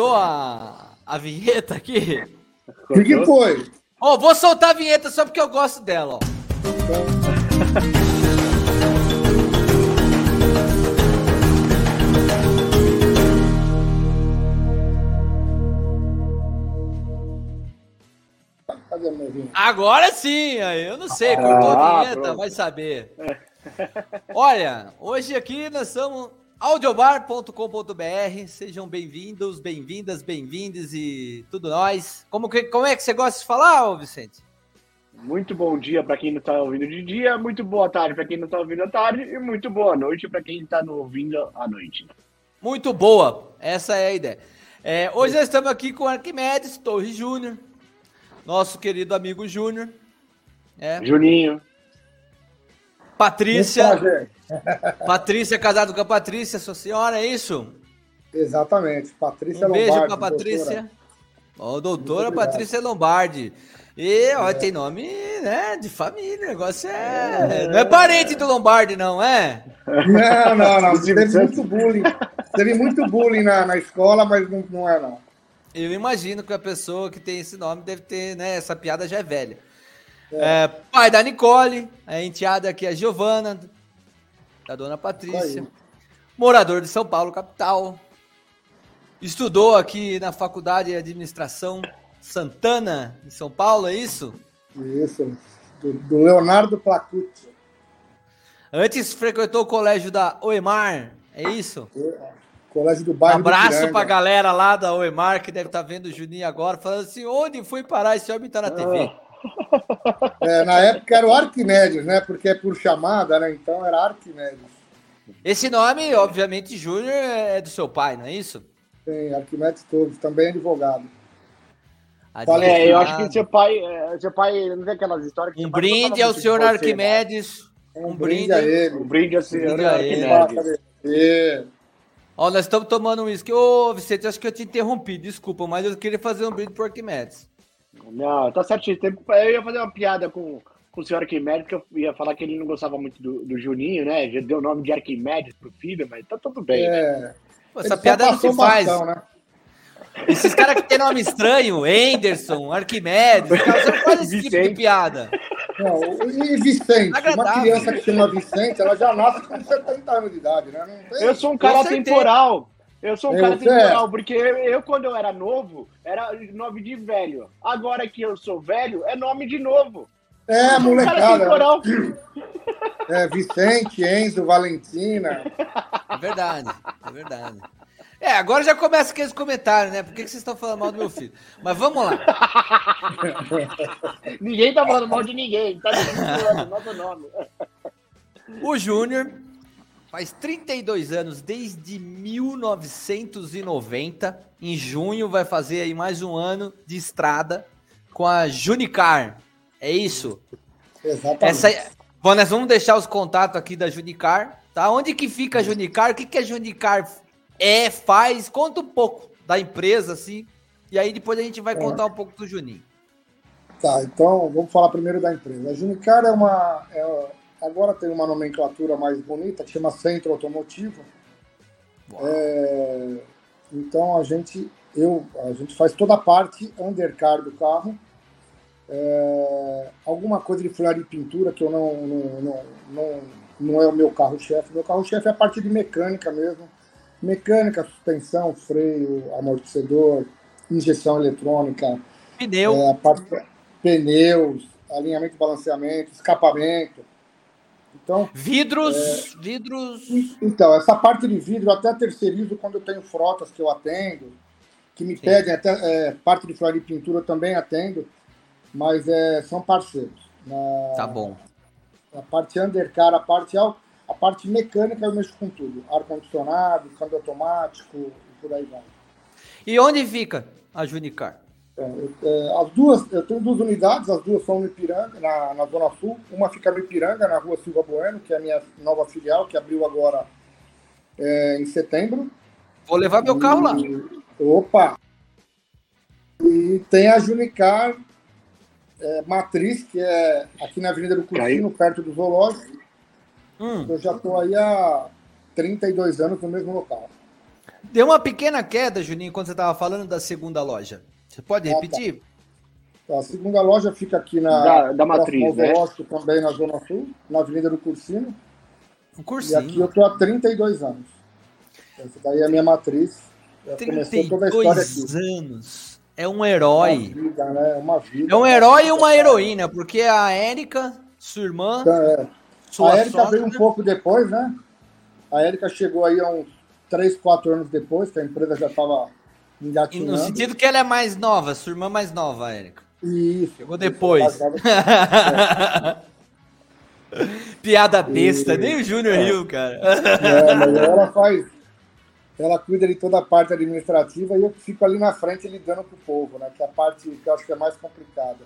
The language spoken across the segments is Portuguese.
cortou a, a vinheta aqui? O que, que foi? Ó, vou soltar a vinheta só porque eu gosto dela, ó. Agora sim, aí eu não sei, cortou Ah, a vinheta, pronto. vai saber. Olha, hoje aqui nós somos audiobar.com.br, sejam bem-vindos, bem-vindas, bem-vindes e tudo nós. Como, que, como é que você gosta de falar, ô Vicente? Muito bom dia para quem não está ouvindo de dia, muito boa tarde para quem não está ouvindo à tarde e muito boa noite para quem está ouvindo à noite. Muito boa, essa é a ideia. É, hoje nós estamos aqui com Arquimedes Torres Júnior, nosso querido amigo Júnior, é, Juninho, Patrícia. Patrícia casado com a Patrícia, sua senhora, é isso? Exatamente. Patrícia Um beijo Lombardi, pra Patrícia. doutora. Ó, doutora Muito obrigado. Patrícia Lombardi. E, ó, tem nome, né, de família, o negócio é... Não é parente do Lombardi, não, é? Não, não, não. Teve muito bullying. Teve muito bullying na, na escola, mas não, não é, não. Eu imagino que a pessoa que tem esse nome deve ter, né, essa piada já é velha. É, pai da Nicole, a enteada aqui é a Giovana, da dona Patrícia. Morador de São Paulo, capital. Estudou aqui na Faculdade de Administração Santana, em São Paulo, é isso? Isso. Do, do Leonardo Placucci. Antes frequentou o colégio da OEMAR, é isso? Colégio do Um bairro do abraço Piranga. pra galera lá da OEMAR que deve estar vendo o Juninho agora, falando assim: onde foi parar? Esse homem tá na TV. É, na época era o Arquimedes, né? Porque é por chamada, né? Então era Arquimedes. Esse nome, obviamente, Júnior é do seu pai, não é isso? Tem Arquimedes Torres, também é advogado. Advogado. é, eu acho que seu pai, é, seu pai, não tem aquelas histórias que Um brinde ao senhor né? Arquimedes. Um brinde. a ele. Um brinde ao senhor brinde. Arquimedes. É. Ó, nós estamos tomando um uísque. Ô, Vicente, acho que eu te interrompi, desculpa, mas eu queria fazer um brinde pro Arquimedes. Não, tá certinho. Tem- Eu ia fazer uma piada com, com o senhor Arquimedes, que eu ia falar que ele não gostava muito do, do Juninho, né? Já deu o nome de Arquimedes pro filho, mas tá tudo bem. né? É. Pô, Ele essa piada não passou se faz. bastão, né? Esses caras que tem nome estranho, Anderson, Arquimedes, os caras fazem esse tipo de Vicente. piada. Não, e Vicente, uma criança que chama Vicente, ela já nasce com 70 anos de idade, né? Não tem... Eu sou um cara certeza. Eu sou um Eu cara sei. temporal, porque eu, quando eu era novo, era nome de velho. Agora que eu sou velho, é nome de novo. É, um cara molecada. temporal. É, Vicente, Enzo, Valentina. É verdade, é verdade. É, agora já começa aqueles comentários, né? Por que que vocês estão falando mal do meu filho? Mas vamos lá. Ninguém tá falando mal de ninguém. Tá falando nosso nome. O Júnior faz 32 anos, desde 1990. Em junho vai fazer aí mais um ano de estrada com a Junicar. É isso? Exatamente. Essa, bom, nós vamos deixar os contatos aqui da Junicar, tá? Onde que fica a Junicar? O que, que a Junicar é, faz? Conta um pouco da empresa, assim. E aí depois a gente vai contar um pouco do Juninho. Tá, então vamos falar primeiro da empresa. A Junicar é uma. é- agora tem uma nomenclatura mais bonita que chama Centro Automotivo. É, então a gente, eu, a gente faz toda a parte undercar do carro. É, alguma coisa de funilaria e pintura que eu não, não, não, não, não é o meu carro-chefe. Meu carro-chefe é a parte de mecânica mesmo. Mecânica, suspensão, freio, amortecedor, injeção eletrônica, Pneu. é, a parte pneus, alinhamento e balanceamento, escapamento. Então, Vidros, vidros. então, essa parte de vidro eu até terceirizo quando eu tenho frotas que eu atendo, que me pedem até é, parte de flor e pintura eu também atendo, mas é, são parceiros. Na, Tá bom. A parte undercar, a parte a parte mecânica eu mexo com tudo. Ar-condicionado, câmbio automático e por aí vai. E onde fica a Junicar? É, eu- é, as duas, eu tenho duas unidades, as duas são no Ipiranga, na, na Zona Sul. Uma fica no Ipiranga, na rua Silva Bueno, que é a minha nova filial, que abriu agora é, em setembro. Vou levar meu carro lá. E- Opa! E tem a Junicar é, Matriz, que é aqui na Avenida do Curtino, perto do Zoológico. Hum. Eu já estou aí há 32 anos no mesmo local. Deu uma pequena queda, Juninho, quando você estava falando da segunda loja. Você pode ah, tá. repetir? Tá. A segunda loja fica aqui na da, da Matriz, né? também na Zona Sul, na Avenida do Cursino. O Cursinho. E aqui eu tô há 32 anos. Essa daí é a minha matriz. 32 anos. É um herói. É uma vida, né? É uma vida. É um herói e uma heroína, porque a Érica, sua irmã. Então, é. a Érica veio um pouco depois, né? A Érica chegou aí há uns 3, 4 anos depois, que a empresa já estava engatinhando. No sentido que ela é mais nova, sua irmã mais nova, Érica. Isso. Chegou depois. Piada besta, e... nem o Júnior é. riu, cara. É, mas ela faz. Ela cuida de toda a parte administrativa e eu fico ali na frente lidando com o povo, né? Que é a parte que eu acho que é mais complicada.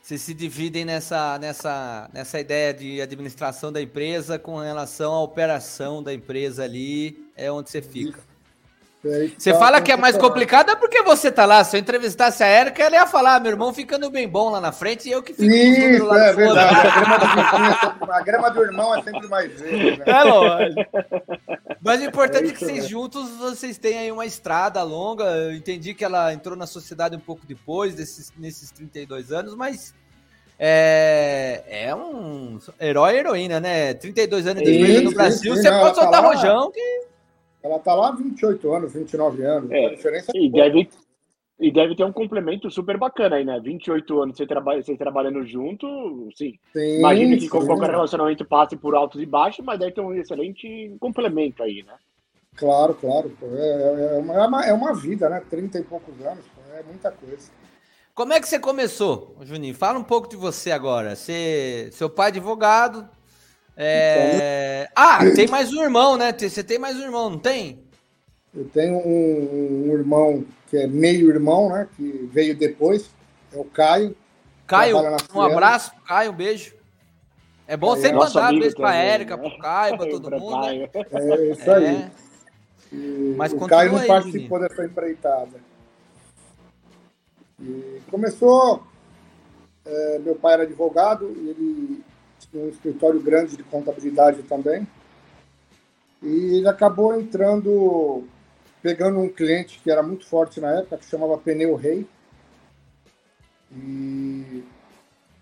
Vocês se dividem nessa, nessa, nessa ideia de administração da empresa com relação à operação da empresa ali, é onde você fica. Você fala que é mais complicado é porque você tá lá. Se eu entrevistasse a Erika, ela ia falar: ah, meu irmão ficando bem bom lá na frente e eu que fico Isso, lá é verdade. A grama, do a grama, do irmão é sempre mais verde. Né? É lógico. Mas o importante é, é que vocês juntos vocês têm aí uma estrada longa. Eu entendi que ela entrou na sociedade um pouco depois, desses, nesses 32 anos, mas é, é um herói e heroína, né? 32 anos de empresa no Brasil, sim, você não, pode soltar tá rojão que. Ela tá lá há 28 anos, 29 anos. É, a diferença é e, deve, e deve ter um complemento super bacana aí, né? 28 anos você trabalha, você trabalhando junto, sim. sim Imagina que sim. qualquer relacionamento passe por altos e baixos, mas deve ter um excelente complemento aí, né? Claro, claro. É, é, uma, é uma vida, né? 30 e poucos anos, é muita coisa. Como é que você começou, Juninho? Fala um pouco de você agora. Você, seu pai é advogado, é... Ah, tem mais um irmão, né? Você tem mais um irmão, não tem? Eu tenho um, um irmão que é meio irmão, né? Que veio depois, é o Caio. Caio, um abraço, Caio, um beijo. É bom é, sempre mandar beijo pra Érica, né? pro Caio, pra todo mundo. Né? É isso aí. É. Mas o Caio não aí, participou menino. dessa empreitada. E começou. É, meu pai era advogado e ele um escritório grande de contabilidade também. E ele acabou entrando, pegando um cliente que era muito forte na época, que chamava Pneu Rei, e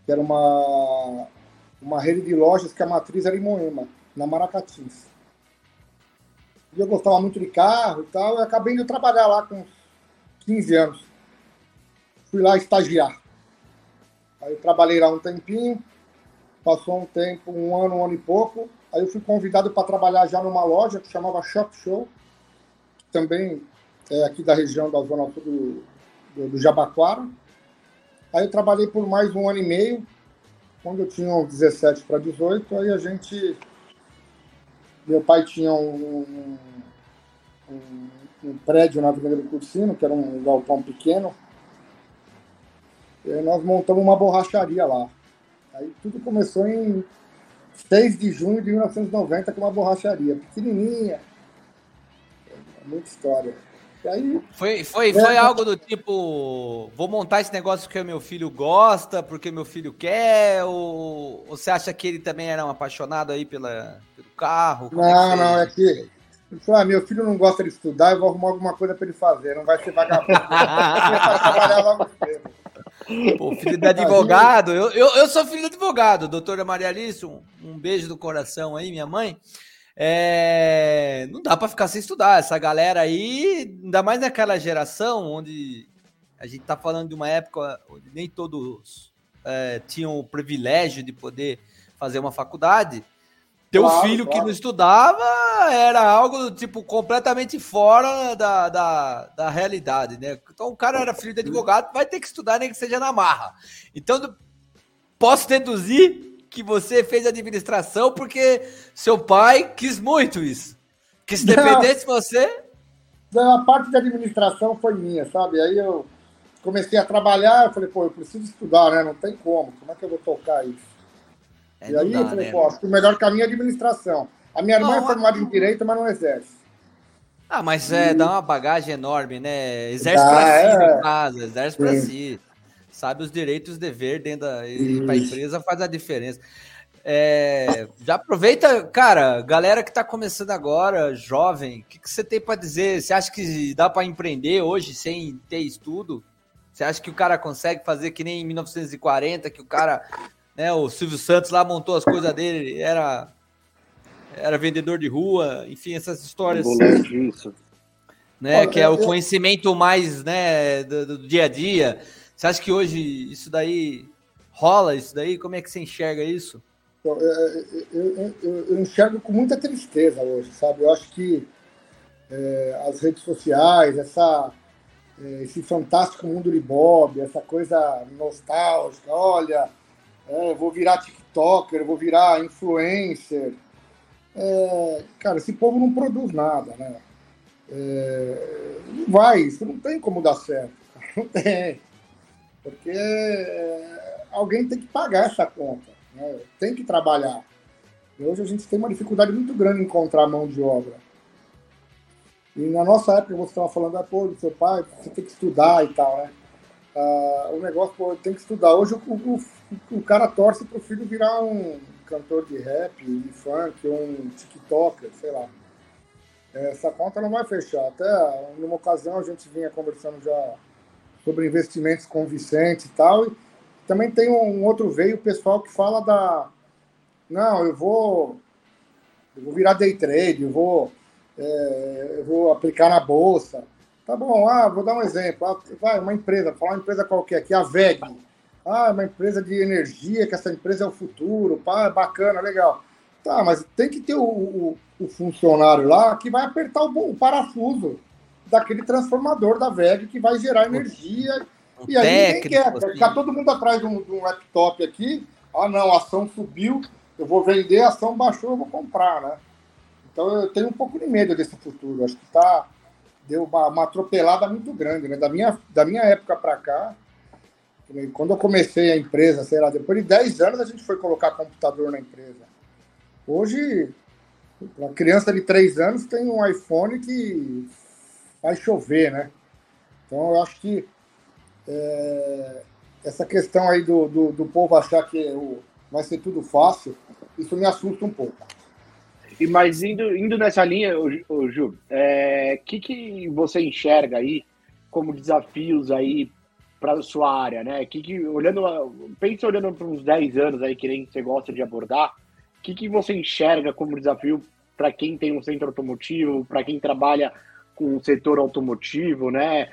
que era uma, uma rede de lojas que a matriz era em Moema, na Maracatins. E eu gostava muito de carro e tal, e acabei de trabalhar lá com 15 anos. Fui lá estagiar. Aí eu trabalhei lá um tempinho, Passou um tempo, um ano, um ano e pouco. Aí eu fui convidado para trabalhar já numa loja que chamava Shop Show, também é aqui da região da Zona Sul do, do, do Jabaquara. Aí eu trabalhei por mais um ano e meio, quando eu tinha uns 17 para 18, aí a gente. Meu pai tinha um, um, um prédio na Avenida do Cursino, que era um galpão pequeno. E nós montamos uma borracharia lá. Aí tudo começou em 6 de junho de 1990 com uma borracharia pequenininha. É muita história. E aí, foi foi, é, foi algo do tipo: vou montar esse negócio porque meu filho gosta, porque meu filho quer? Ou, ou você acha que ele também era um apaixonado aí pela, pelo carro? Como é não, é não, é que. Falou: ah, meu filho não gosta de estudar, eu vou arrumar alguma coisa para ele fazer, não vai ser vagabundo. vai trabalhar logo cedo. Pô, filho de advogado. Eu, eu, eu sou filho de advogado, doutora Maria Alice. Um, um beijo do coração aí, minha mãe. É, não dá para ficar sem estudar. Essa galera aí, ainda mais naquela geração onde a gente tá falando de uma época onde nem todos é, tinham o privilégio de poder fazer uma faculdade. Teu claro, filho claro. que não estudava era algo tipo completamente fora da, da, da realidade, né? Então o cara era filho de advogado, vai ter que estudar, nem que seja na marra. Então, posso deduzir que você fez administração porque seu pai quis muito isso. Que se dependesse de você. Não, a parte da administração foi minha, sabe? Aí eu comecei a trabalhar, eu falei, pô, eu preciso estudar, né? Não tem como. Como é que eu vou tocar isso? É, e aí dá, eu falei, né? o melhor caminho é a administração. A minha irmã não, é formada em direito, mas não exerce. Ah, mas e... é, dá uma bagagem enorme, né? Exerce para si é... em casa, exerce para si. Sabe os direitos e dever dentro da. E para a empresa faz a diferença. É, já aproveita, cara, galera que está começando agora, jovem, o que, que você tem para dizer? Você acha que dá para empreender hoje sem ter estudo? Você acha que o cara consegue fazer que nem em 1940, que o cara, né, o Silvio Santos lá montou as coisas dele, era era vendedor de rua, enfim, essas histórias. Isso. Né, Olha, que é o conhecimento mais, né, do, do dia a dia. Você acha que hoje isso daí rola isso daí? Como é que você enxerga isso? Eu, eu, eu, eu, enxergo com muita tristeza hoje, sabe? Eu acho que é, as redes sociais, essa, é, esse fantástico mundo de Bob, essa coisa nostálgica, olha, é, eu vou virar TikToker, eu vou virar influencer. É, cara, esse povo não produz nada, né? É, não vai, isso não tem como dar certo. Não tem. Porque é, alguém tem que pagar essa conta, né? tem que trabalhar. E hoje a gente tem uma dificuldade muito grande em encontrar mão de obra. E na nossa época, você estava falando, ah, pô, do seu pai, você tem que estudar e tal, né? Ah, o negócio, pô, tem que estudar. Hoje o, o, o cara torce para o filho virar um cantor de rap, de funk, um TikToker, sei lá. Essa conta não vai fechar. Até numa ocasião a gente vinha conversando já sobre investimentos com o Vicente e tal. E também tem um outro veio pessoal que fala da. Não, eu vou. Eu vou virar day trade, eu vou é, eu vou aplicar na bolsa. Tá bom, ah, vou dar um exemplo. Ah, vai, uma empresa, falar uma empresa qualquer aqui, a VEG. Ah, uma empresa de energia, que essa empresa é o futuro, pá, bacana, legal. Tá, mas tem que ter o, o, o funcionário lá que vai apertar o, o, parafuso daquele transformador da VEG que vai gerar energia. O e aí ninguém quer. Vai ficar todo mundo atrás de um, de um laptop aqui. Ah, não, a ação subiu, eu vou vender, a ação baixou, eu vou comprar, né? Então eu tenho um pouco de medo desse futuro. Acho que tá, deu uma, uma atropelada muito grande. Né? Da, minha, da minha época para cá, quando eu comecei a empresa, sei lá, depois de 10 anos a gente foi colocar computador na empresa. Hoje, uma criança de 3 anos tem um iPhone que faz chover, né? Então eu acho que é, essa questão aí do, do, do povo achar que o, vai ser tudo fácil, isso me assusta um pouco. E mas indo, indo nessa linha, o Ju, o é, que, que você enxerga aí como desafios aí para sua área, né? Que, que olhando, pensa olhando para uns 10 anos aí que nem você gosta de abordar, o que, que você enxerga como desafio para quem tem um centro automotivo, para quem trabalha com o setor automotivo, né?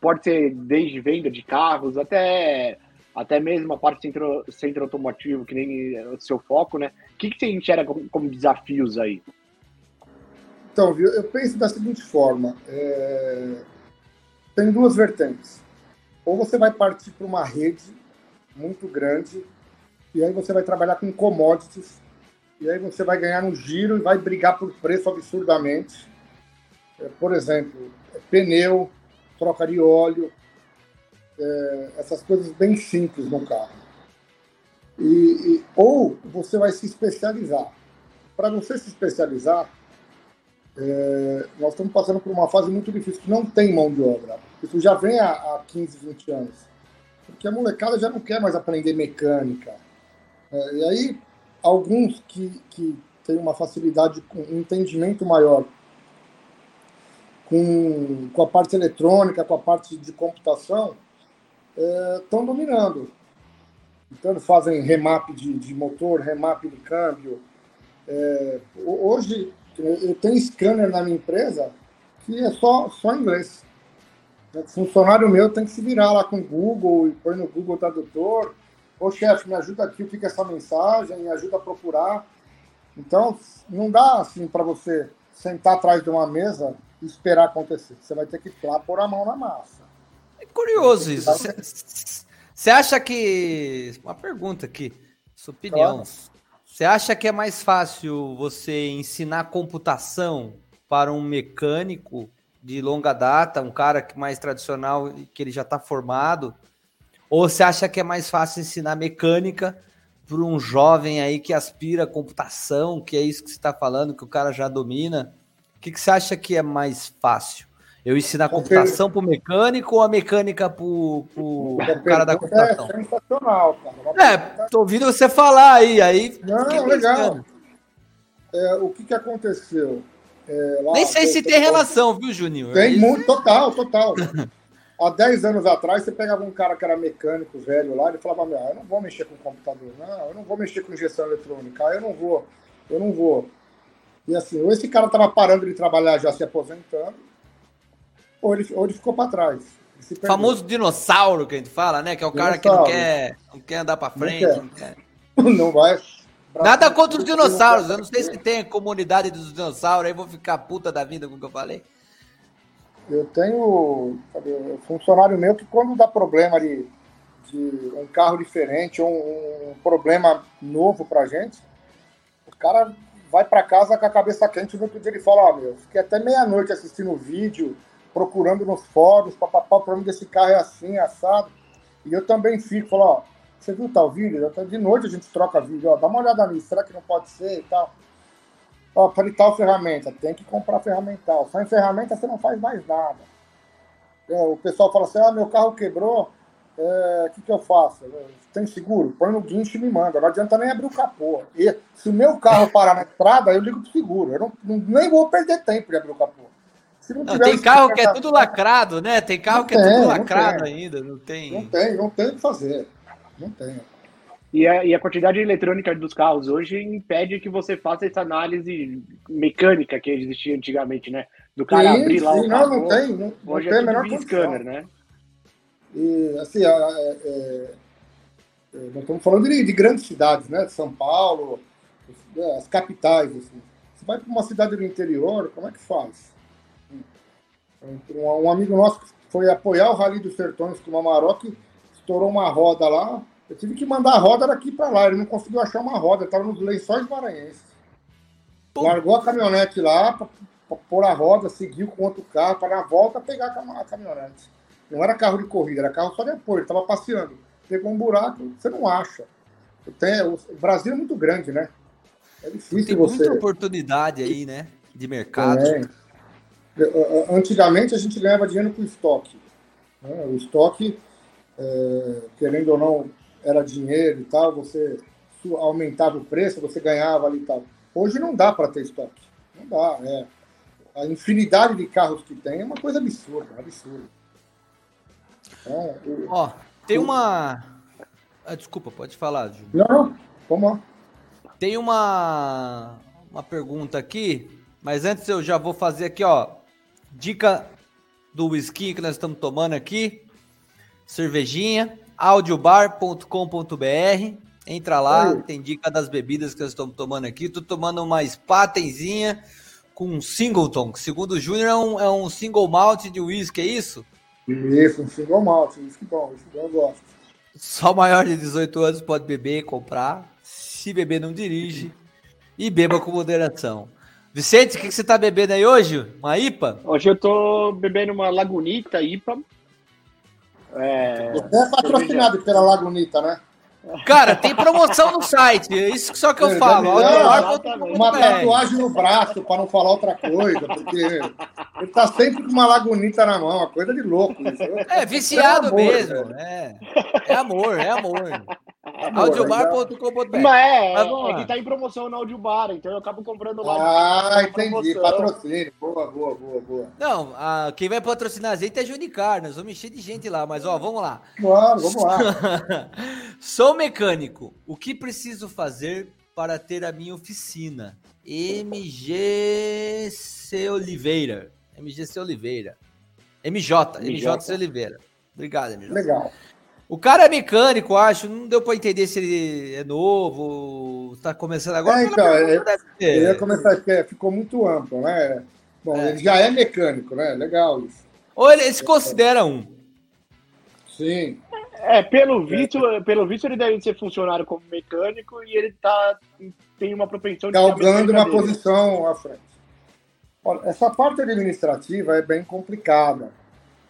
Pode ser desde venda de carros até até mesmo a parte centro, centro automotivo, que nem o seu foco, né? O que, que você enxerga como, como desafios aí? Então, viu, eu penso da seguinte forma: é... tem duas vertentes. Ou você vai partir para uma rede muito grande, e aí você vai trabalhar com commodities, e aí você vai ganhar no giro e vai brigar por preço absurdamente. É, por exemplo, pneu, troca de óleo, é, essas coisas bem simples no carro. E, e, ou você vai se especializar. Para você se especializar, é, nós estamos passando por uma fase muito difícil, que não tem mão de obra. Isso já vem há, há 15, 20 anos. Porque a molecada já não quer mais aprender mecânica. É, e aí, alguns que, que têm uma facilidade, um entendimento maior com, com a parte eletrônica, com a parte de computação, estão é, dominando. Então, fazem remap de, de motor, remap de câmbio. É, hoje, eu tenho scanner na minha empresa que é só, só inglês. O funcionário meu tem que se virar lá com o Google e põe no Google Tradutor. Ô chefe, me ajuda aqui, é essa mensagem, me ajuda a procurar. Então, não dá assim para você sentar atrás de uma mesa e esperar acontecer. Você vai ter que ir lá pôr a mão na massa. É curioso isso. Você acha que. Uma pergunta aqui, sua opinião. Você acha que é mais fácil você ensinar computação para um mecânico de longa data, um cara que mais tradicional, que ele já está formado? Ou você acha que é mais fácil ensinar mecânica para um jovem aí que aspira a computação, que é isso que você está falando, que o cara já domina? O que, que você acha que é mais fácil? Eu ensinar a computação para o mecânico ou a mecânica para o cara da computação? É sensacional, cara. É, tô ouvindo você falar aí. aí Não, legal. É, o que, que aconteceu? É, lá, Nem sei se tem relação, viu, Juninho? Tem muito, total, total. Há 10 anos atrás, você pegava um cara que era mecânico velho lá, ele falava, meu, eu não vou mexer com computador, não, eu não vou mexer com injeção eletrônica, eu não vou, eu não vou. E assim, ou esse cara estava parando de trabalhar já se aposentando, ou ele, ou ele ficou para trás. Famoso dinossauro que a gente fala, né? Que é o dinossauro. cara que não quer, não quer andar para frente. Não, quer. não vai. Nada contra os dinossauros. Eu não sei se tem comunidade dos dinossauros, aí vou ficar puta da vida com o que eu falei. Eu tenho um funcionário meu que quando dá problema de, de um carro diferente, um, um problema novo pra gente, o cara vai para casa com a cabeça quente no outro dia ele fala, ó, oh, meu, fiquei até meia-noite assistindo o vídeo, procurando nos fóruns, papapá, o problema desse carro é assim, assado. E eu também fico, falo, ó, você viu tal vídeo? De noite a gente troca vídeo, ó, dá uma olhada nisso, será que não pode ser e tal? Ó, para tal ferramenta, tem que comprar ferramental. Só em ferramenta você não faz mais nada. É, o pessoal fala assim: ah, meu carro quebrou, o é, que, que eu faço? Tem seguro? Põe no guincho e me manda. Não adianta nem abrir o capô. E se o meu carro parar na estrada, eu ligo pro seguro. Eu não, não, nem vou perder tempo de abrir o capô. Não não, tem carro que é tudo lacrado, né? Tem carro que é tudo lacrado ainda. Não tem. Não tem, não tem o que fazer. Não tem. E a, e a quantidade eletrônica dos carros hoje impede que você faça essa análise mecânica que existia antigamente, né? Do cara abrir lá o carro. Não, não tem. Não, hoje não é tem tudo scanner, né? E, assim, é, é, é, nós estamos falando de, de, grandes cidades, né? São Paulo, as capitais. Assim. Você vai para uma cidade do interior, como é que faz? Um, um amigo nosso foi apoiar o Rally dos Sertões com uma Maroc, estourou uma roda lá, eu tive que mandar a roda daqui para lá. Ele não conseguiu achar uma roda, estava nos lençóis maranhenses. Pô. Largou a caminhonete lá para pôr a roda, seguiu com outro carro para na volta pegar a caminhonete. Não era carro de corrida, era carro só de apoio. Ele estava passeando. Pegou um buraco, você não acha. Tem, o Brasil é muito grande, né? É difícil Tem você. Tem muita oportunidade aí, né? De mercado. É. Antigamente a gente ganhava dinheiro com estoque. Né? O estoque, é, querendo ou não, era dinheiro e tal, você aumentava o preço, você ganhava ali e tal. Hoje não dá para ter estoque. Não dá, é. A infinidade de carros que tem é uma coisa absurda, absurda. Então, Ó, tem uma. Ah, desculpa, pode falar, Ju. Não, vamos lá. Tem uma, uma pergunta aqui, mas antes eu já vou fazer aqui, ó. Dica do whisky que nós estamos tomando aqui. Cervejinha audiobar.com.br. Entra lá, Oi. tem dica das bebidas que nós estamos tomando aqui. Estou tomando uma Spatenzinha com um Singleton, que segundo o Júnior é um, é um single malt de whisky, é isso? Isso, um single malt, whisky bom, whisky bom eu gosto. Só maior de 18 anos pode beber e comprar. Se beber, não dirige. E beba com moderação. Vicente, o que, que você está bebendo aí hoje? Uma IPA? Hoje eu estou bebendo uma Lagunita IPA é, Você é patrocinado cerveja... pela Lagunita, né? Cara, tem promoção no site, é isso só que eu, eu falo. uma tatuagem no braço, para não falar outra coisa, porque ele tá sempre com uma lagunita na mão, uma coisa de louco. Isso. É, viciado é amor, mesmo. É. é amor, é. Audiobar.com.br. Mas é, Mas é que tá em promoção no Audiobar, então eu acabo comprando lá. Ah, entendi. Patrocínio. Boa, boa, boa, boa. Não, a, quem vai patrocinar a gente é Junicar. Nós vamos encher de gente lá, mas ó, vamos lá. Claro, vamos lá. Sou mecânico. O que preciso fazer para ter a minha oficina? MGC Oliveira. MGC Oliveira. MJ, MJ, MJ Oliveira. Obrigado, MJ. Legal. O cara é mecânico, acho. Não deu para entender se ele é novo, está começando agora. É, então, é, ele ia começar, ficou muito amplo, né? Bom, é. ele já é mecânico, né? Legal isso. Ou ele, ele se considera um? Sim. É, pelo visto, pelo visto ele deve ser funcionário como mecânico e ele tá, tem uma propensão de. Galgando uma posição à frente. Olha, essa parte administrativa é bem complicada.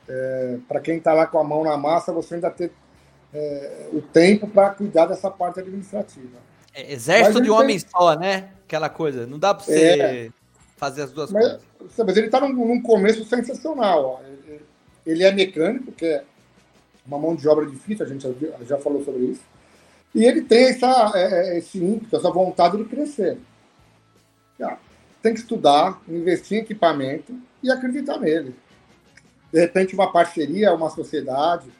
É, Para quem está lá com a mão na massa, você ainda tem é, o tempo para cuidar dessa parte administrativa. É, exército de homem só, né? Aquela coisa. Não dá para você é, fazer as duas mas, coisas. Mas ele está num, num, começo sensacional. Ele é mecânico, que é uma mão de obra difícil, a gente já, já falou sobre isso. E ele tem essa, é, é, esse ímpeto, essa vontade de crescer. Tem que estudar, investir em equipamento e acreditar nele. De repente, uma parceria, uma sociedade.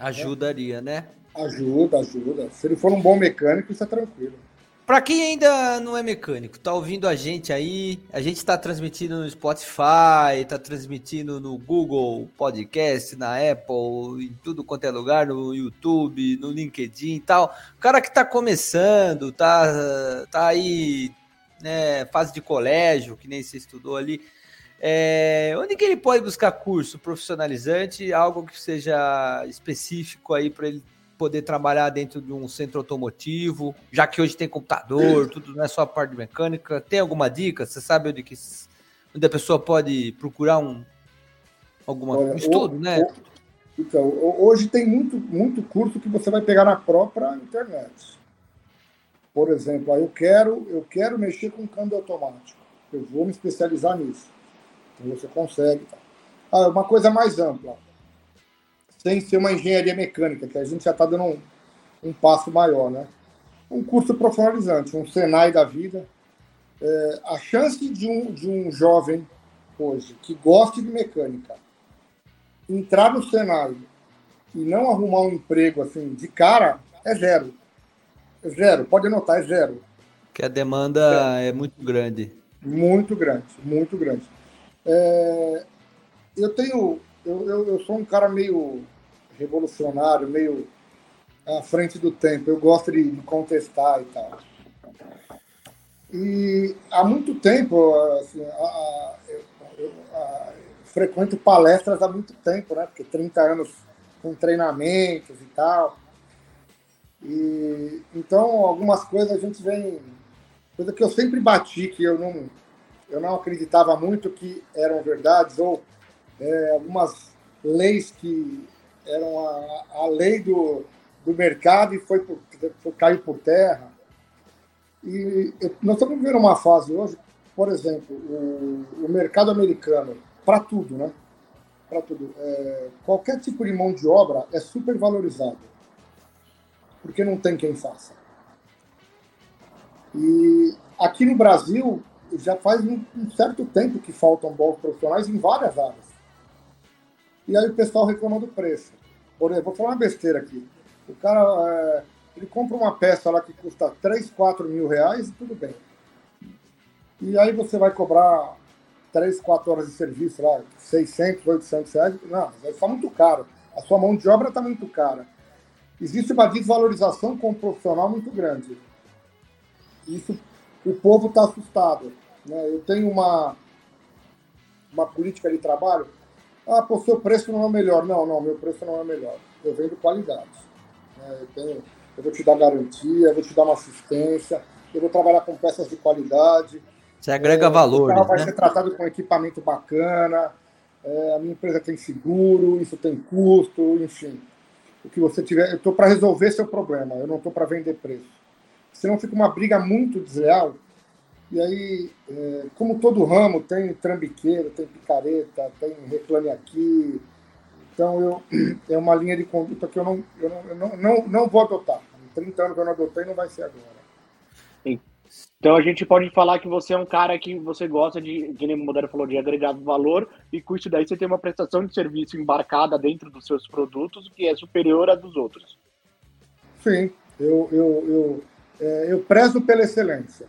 Ajudaria, né? Ajuda, ajuda. Se ele for um bom mecânico, isso é tranquilo. Para quem ainda não é mecânico, tá ouvindo a gente aí, a gente está transmitindo no Spotify, tá transmitindo no Google Podcast, na Apple, em tudo quanto é lugar, no YouTube, no LinkedIn e tal. O cara que tá começando, tá, tá aí, né, fase de colégio, que nem você estudou ali, é, onde que ele pode buscar curso profissionalizante, algo que seja específico aí para ele poder trabalhar dentro de um centro automotivo, já que hoje tem computador, tudo não é só a parte de mecânica. Tem alguma dica? Você sabe onde, que, onde a pessoa pode procurar um alguma Olha, estudo, o, né? O, então, hoje tem muito, muito curso que você vai pegar na própria internet. Por exemplo, eu quero, eu quero mexer com câmbio automático. Eu vou me especializar nisso. Então você consegue. Tá? Ah, uma coisa mais ampla sem ser uma engenharia mecânica, que a gente já está dando um, um, passo maior, né? Um curso profissionalizante, um Senai da vida. É, a chance de um, de um jovem hoje que goste de mecânica entrar no Senai e não arrumar um emprego assim de cara é zero. É zero, pode anotar, é zero. Que a demanda é, é muito grande. Muito grande, muito grande. É, eu tenho eu, eu, eu sou um cara meio revolucionário, meio à frente do tempo. Eu gosto de, contestar e tal. E há muito tempo, assim, a, a, eu, eu a, frequento palestras há muito tempo, né? Porque 30 anos com treinamentos e tal. E então algumas coisas a gente vem, coisa que eu sempre bati que eu não eu não acreditava muito que eram verdades ou é, algumas leis que eram a, a lei do, do mercado e foi, por, foi caiu por terra. E nós estamos vivendo uma fase hoje, por exemplo, o, o mercado americano, para tudo, né? Para tudo. É, qualquer tipo de mão de obra é super valorizado, porque não tem quem faça. E aqui no Brasil, já faz um, um certo tempo que faltam bons profissionais em várias áreas e aí o pessoal reclama do preço. Por exemplo, vou falar uma besteira aqui. O cara é, ele compra uma peça lá que custa 3, 4 mil reais e tudo bem. E aí você vai cobrar 3, 4 horas de serviço lá, 600, 800 reais. Não, vai ficar muito caro. A sua mão de obra está muito cara. Existe uma desvalorização com o profissional muito grande. Isso, o povo está assustado. Né? Eu tenho uma, uma política de trabalho ah, pô, seu preço não é melhor. Não, não, meu preço não é melhor. Eu vendo qualidade. Né? Eu, tenho, eu vou te dar garantia, eu vou te dar uma assistência, eu vou trabalhar com peças de qualidade. Você agrega é, valor. Carro vai né? ser tratado com equipamento bacana, é, a minha empresa tem seguro, isso tem custo, enfim. O que você tiver. Eu estou para resolver seu problema, eu não estou para vender preço. Senão fica uma briga muito desleal e aí, é, como todo ramo, tem trambiqueiro, tem picareta, tem reclame aqui. Então, eu, é uma linha de conduta que eu não, eu não, eu não, não, não vou adotar. Em 30 anos que eu não adotei, não vai ser agora. Então a gente pode falar que você é um cara que você gosta de, que nem o Modero falou, de agregar valor, e com isso daí você tem uma prestação de serviço embarcada dentro dos seus produtos que é superior à dos outros. Sim, eu, eu, eu, eu prezo pela excelência.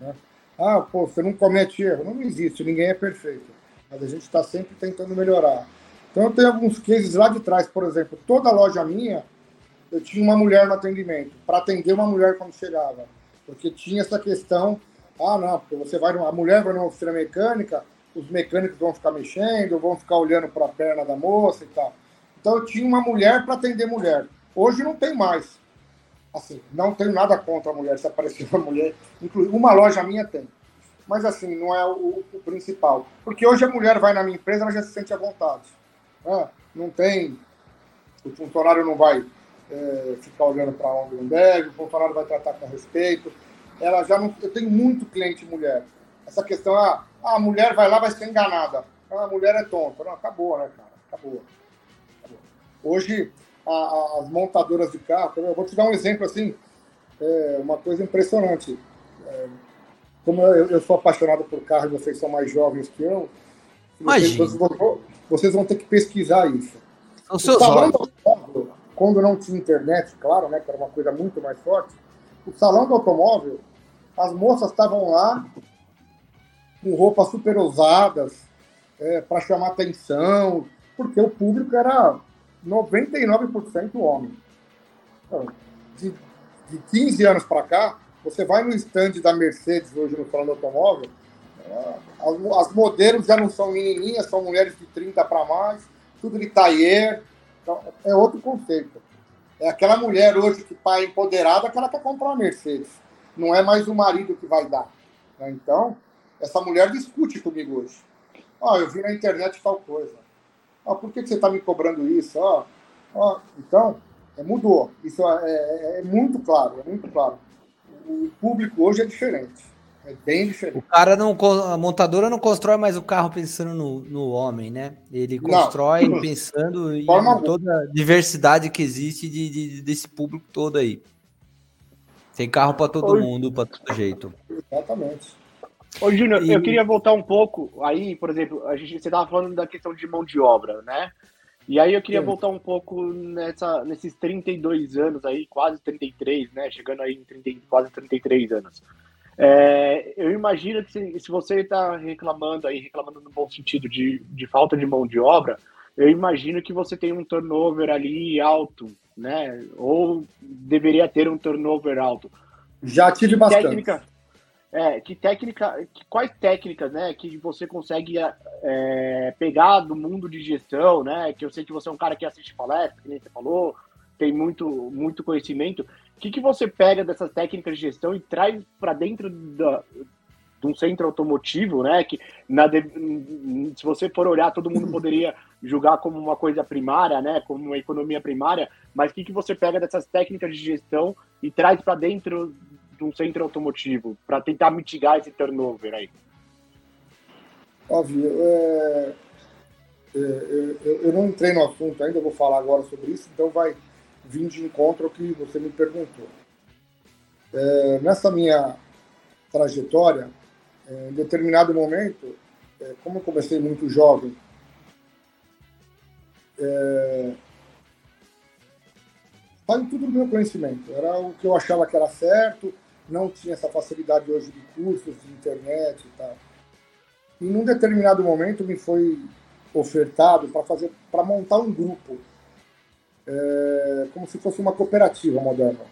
Né? Ah, pô, você não comete erro. Não existe, ninguém é perfeito. Mas a gente está sempre tentando melhorar. Então eu tenho alguns cases lá de trás, por exemplo, toda loja minha, eu tinha uma mulher no atendimento, para atender uma mulher quando chegava. Porque tinha essa questão, ah, não, porque você vai, a mulher vai numa oficina mecânica, os mecânicos vão ficar mexendo, vão ficar olhando para a perna da moça e tal. Então eu tinha uma mulher para atender mulher. Hoje não tem mais assim, não tenho nada contra a mulher, se aparecer uma mulher, inclusive uma loja minha tem. Mas assim, não é o, o, principal. Porque hoje a mulher vai na minha empresa, ela já se sente à vontade. Né? Não tem. O funcionário não vai é, ficar olhando para onde não deve, o funcionário vai tratar com respeito. Ela já não. Eu tenho muito cliente mulher. Essa questão, Ah, a mulher vai lá, vai ser enganada. Ah, a mulher é tonta. Não, acabou, né, cara? Acabou. acabou. Hoje, a, as montadoras de carro, eu vou te dar um exemplo assim, é uma coisa impressionante. É, como eu, eu, sou apaixonado por carro vocês são mais jovens que eu, vocês, vocês, vão, ter que pesquisar isso. São seus olhos. Quando não tinha internet, claro, né, que era uma coisa muito mais forte, o salão do automóvel, as moças estavam lá com roupas super ousadas, é, para chamar atenção, porque o público era 99% homem. Então, de, de 15 anos para cá, você vai no stand da Mercedes hoje no salão do automóvel, é, as, as, modelos já não são menininhas, são mulheres de 30 para mais, tudo de tailleur. Então, é outro conceito. É aquela mulher hoje que está empoderada que ela quer comprar uma Mercedes. Não é mais o marido que vai dar. Né? Então, essa mulher discute comigo hoje. Ó, oh, eu vi na internet tal coisa. Oh, por que, que você está me cobrando isso? Ó, oh, então, é, mudou. Isso é, é, é, muito claro, é muito claro. O público hoje é diferente. É bem diferente. O cara não. A montadora não constrói mais o carro pensando no, no homem, né? Ele constrói não. pensando em toda a diversidade que existe de, de, desse público todo aí. Tem carro para todo mundo, para todo jeito. Exatamente. Ô, Júnior, e... eu queria voltar um pouco aí, por exemplo, a gente, você estava falando da questão de mão de obra, né? E aí eu queria Sim. voltar um pouco nessa, nesses 32 anos aí, quase 33, né? Chegando aí em 30, quase 33 anos. É, eu imagino que se, se você está reclamando aí, reclamando no bom sentido de, de falta de mão de obra, eu imagino que você tem um turnover ali alto, né? Ou deveria ter um turnover alto. Já tive bastante. Técnica, é, que técnica, que, quais técnicas, né, que você consegue é, pegar do mundo de gestão, né, que eu sei que você é um cara que assiste palestra, que nem você falou, tem muito, muito conhecimento. O que, que você pega dessas técnicas de gestão e traz para dentro da, de um centro automotivo, né, que na, se você for olhar, todo mundo poderia julgar como uma coisa primária, né, como uma economia primária, mas o que, que você pega dessas técnicas de gestão e traz para dentro de um centro automotivo para tentar mitigar esse turnover aí? Óbvio, é, é, eu, eu, não entrei no assunto ainda, vou falar agora sobre isso, então vai vir de encontro ao que você me perguntou. É, nessa minha trajetória, é, em determinado momento, é, como eu comecei muito jovem, é, em tudo do meu conhecimento. Era o que eu achava que era certo, não tinha essa facilidade hoje de cursos, de internet e tal. E num determinado momento me foi ofertado para fazer, para montar um grupo, é, como se fosse uma cooperativa moderna.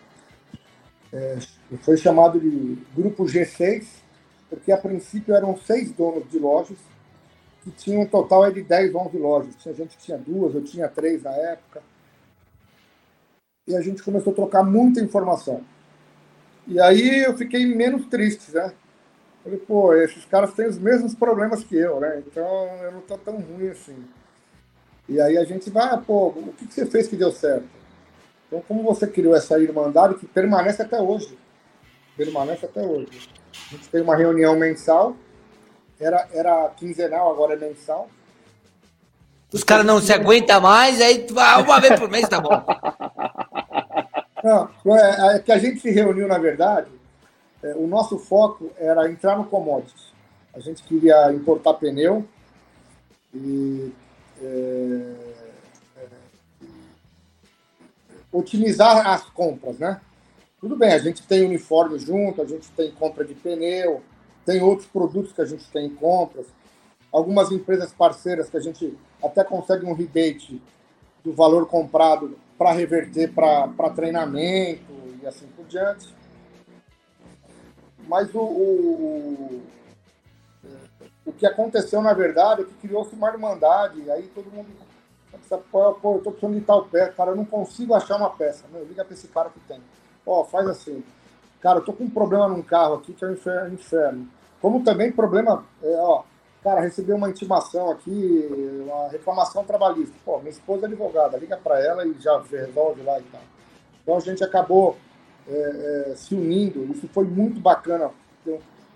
É, foi chamado de Grupo G6, porque a princípio eram seis donos de lojas, que tinham um total de 10, 11 lojas. Tinha gente que tinha duas, eu tinha três na época. E a gente começou a trocar muita informação. E aí eu fiquei menos triste, né? Falei, pô, esses caras têm os mesmos problemas que eu, né? Então eu não tô tão ruim assim. E aí a gente vai, pô, o que, você fez que deu certo? Então, como você criou essa irmandade que permanece até hoje? Permanece até hoje. A gente tem uma reunião mensal, era, era quinzenal, agora é mensal. Os caras não se aguentam mais, aí uma vez por mês tá bom. Não, é, é que a gente se reuniu, na verdade, é, o nosso foco era entrar no commodities. A gente queria importar pneu e é, é, otimizar as compras, né? Tudo bem, a gente tem uniforme junto, a gente tem compra de pneu, tem outros produtos que a gente tem em compras, algumas empresas parceiras que a gente até consegue um rebate do valor comprado para reverter para treinamento e assim por diante. Mas o, o, o, que aconteceu, na verdade, é que criou-se uma irmandade, aí todo mundo pô, eu tô precisando de tal peça, cara, eu não consigo achar uma peça. Meu, liga para esse cara que tem. Ó, faz assim. Cara, eu tô com um problema num carro aqui que é um inferno. Como também problema, é, ó, cara, recebi uma intimação aqui, uma reclamação trabalhista. Pô, minha esposa é advogada, liga para ela e já resolve lá e tal. Então a gente acabou é, é, se unindo, isso foi muito bacana.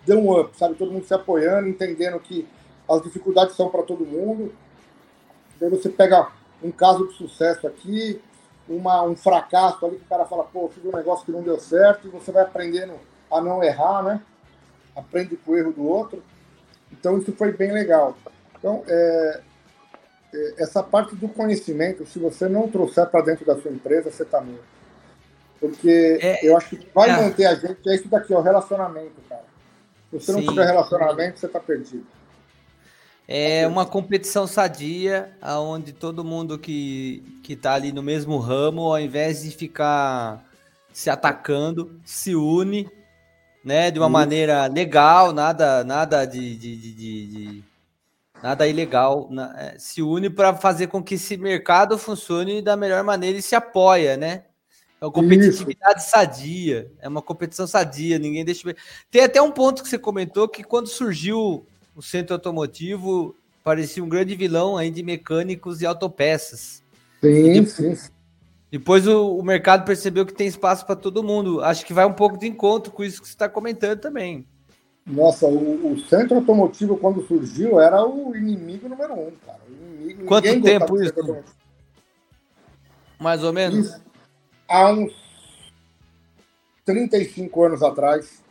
deu um up, sabe? Todo mundo se apoiando, entendendo que as dificuldades são para todo mundo. Daí você pega um caso de sucesso aqui, uma, um fracasso ali que o cara fala, pô, fiz um negócio que não deu certo, e você vai aprendendo a não errar, né? Aprende com o erro do outro. Então isso foi bem legal. Então, é, é, essa parte do conhecimento, se você não trouxer para dentro da sua empresa, você está morto. Porque é, eu acho que vai é. manter a gente, é isso daqui, o relacionamento, cara. Se você Sim. não tiver relacionamento, você está perdido. É uma competição sadia, onde todo mundo que, que tá ali no mesmo ramo, ao invés de ficar se atacando, se une, né, de uma Isso. maneira legal, nada, nada de, de, de, de nada ilegal, na, é, se une para fazer com que esse mercado funcione da melhor maneira e se apoia, né? É uma competitividade Isso. sadia, é uma competição sadia, ninguém deixa. Tem até um ponto que você comentou que quando surgiu o centro automotivo parecia um grande vilão aí de mecânicos e autopeças. Sim, e depois, sim. Depois o, o, mercado percebeu que tem espaço para todo mundo. Acho que vai um pouco de encontro com isso que você está comentando também. Nossa, o, o, centro automotivo, quando surgiu, era o inimigo número um, cara. Inimigo, Quanto tempo isso? Mais ou menos? Isso, há uns 35 anos atrás,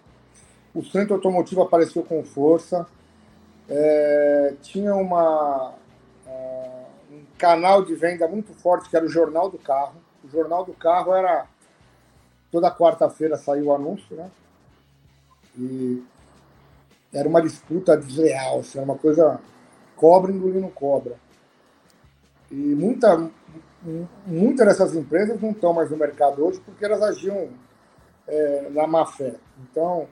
o centro automotivo apareceu com força é, tinha uma, uh, um canal de venda muito forte, que era o Jornal do Carro. O Jornal do Carro era. Toda quarta-feira saiu o anúncio, né? E era uma disputa desleal, assim, uma coisa cobra engolindo cobra. E muita, muitas dessas empresas não estão mais no mercado hoje porque elas agiam é, na má fé. Então,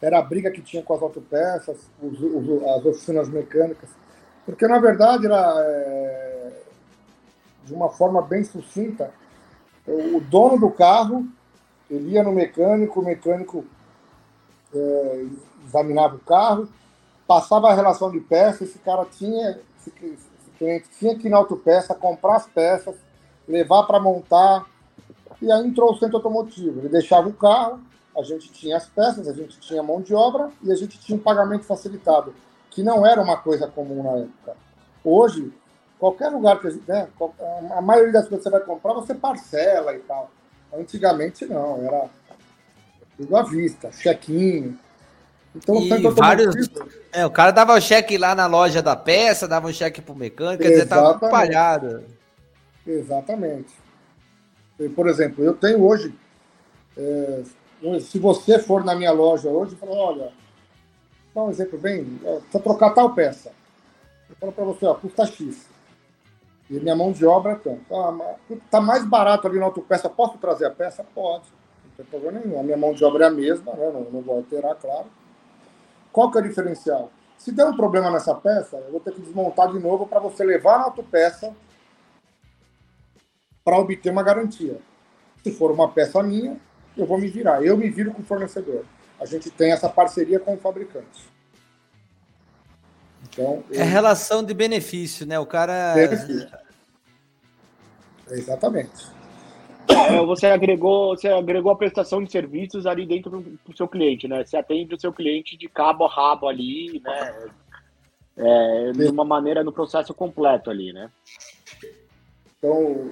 era a briga que tinha com as autopeças, os, os, as oficinas mecânicas, porque na verdade era é, de uma forma bem sucinta, o dono do carro ele ia no mecânico, o mecânico é, examinava o carro, passava a relação de peças, esse cara tinha, esse, esse cliente tinha que ir na autopeça, comprar as peças, levar para montar, e aí entrou o centro automotivo. Ele deixava o carro, a gente tinha as peças, a gente tinha mão de obra e a gente tinha um pagamento facilitado, que não era uma coisa comum na época. Hoje, qualquer lugar que a gente, né, a maioria das coisas que você vai comprar, você parcela e tal. Antigamente não, era tudo à vista, chequinho. Então, e vários, é, o cara dava o cheque lá na loja da peça, dava um cheque pro mecânico, quer dizer, tava espalhado. Exatamente. Por exemplo, eu tenho hoje é, se você for na minha loja hoje e falar, olha, dá um exemplo bem, precisa trocar tal peça. Eu falo para você, ó, custa X. E minha mão de obra tanto. Ah, tá mais barato ali na autopeça, posso trazer a peça? Pode. Não tem problema nenhum. A minha mão de obra é a mesma, né? não, não vou alterar, claro. Qual que é o diferencial? Se der um problema nessa peça, eu vou ter que desmontar de novo para você levar na autopeça para obter uma garantia. Se for uma peça minha, eu vou me virar. Eu me viro com o fornecedor. A gente tem essa parceria com o fabricante. Então, eu... É relação de benefício, né? O cara. Benefício. Exatamente. É, você agregou, você agregou a prestação de serviços ali dentro do, do seu cliente, né? Você atende o seu cliente de cabo a rabo ali, né? É, de uma maneira no processo completo ali, né? Então,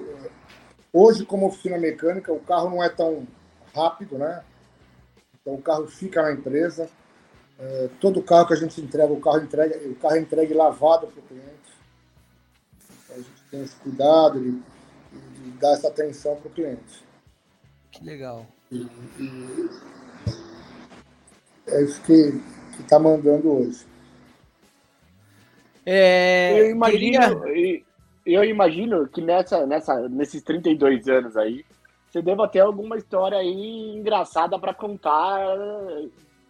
hoje, como oficina mecânica, o carro não é tão rápido, né? Então o carro fica na empresa. É, todo carro que a gente entrega, o carro entrega, o carro é entregue lavado para o cliente. Então, a gente tem esse cuidado de, de dar essa atenção para o cliente. Que legal. E, e é isso que está mandando hoje. É, eu imagino, queria... eu imagino que nessa, nessa, nesses 32 anos aí, você deva ter alguma história aí engraçada para contar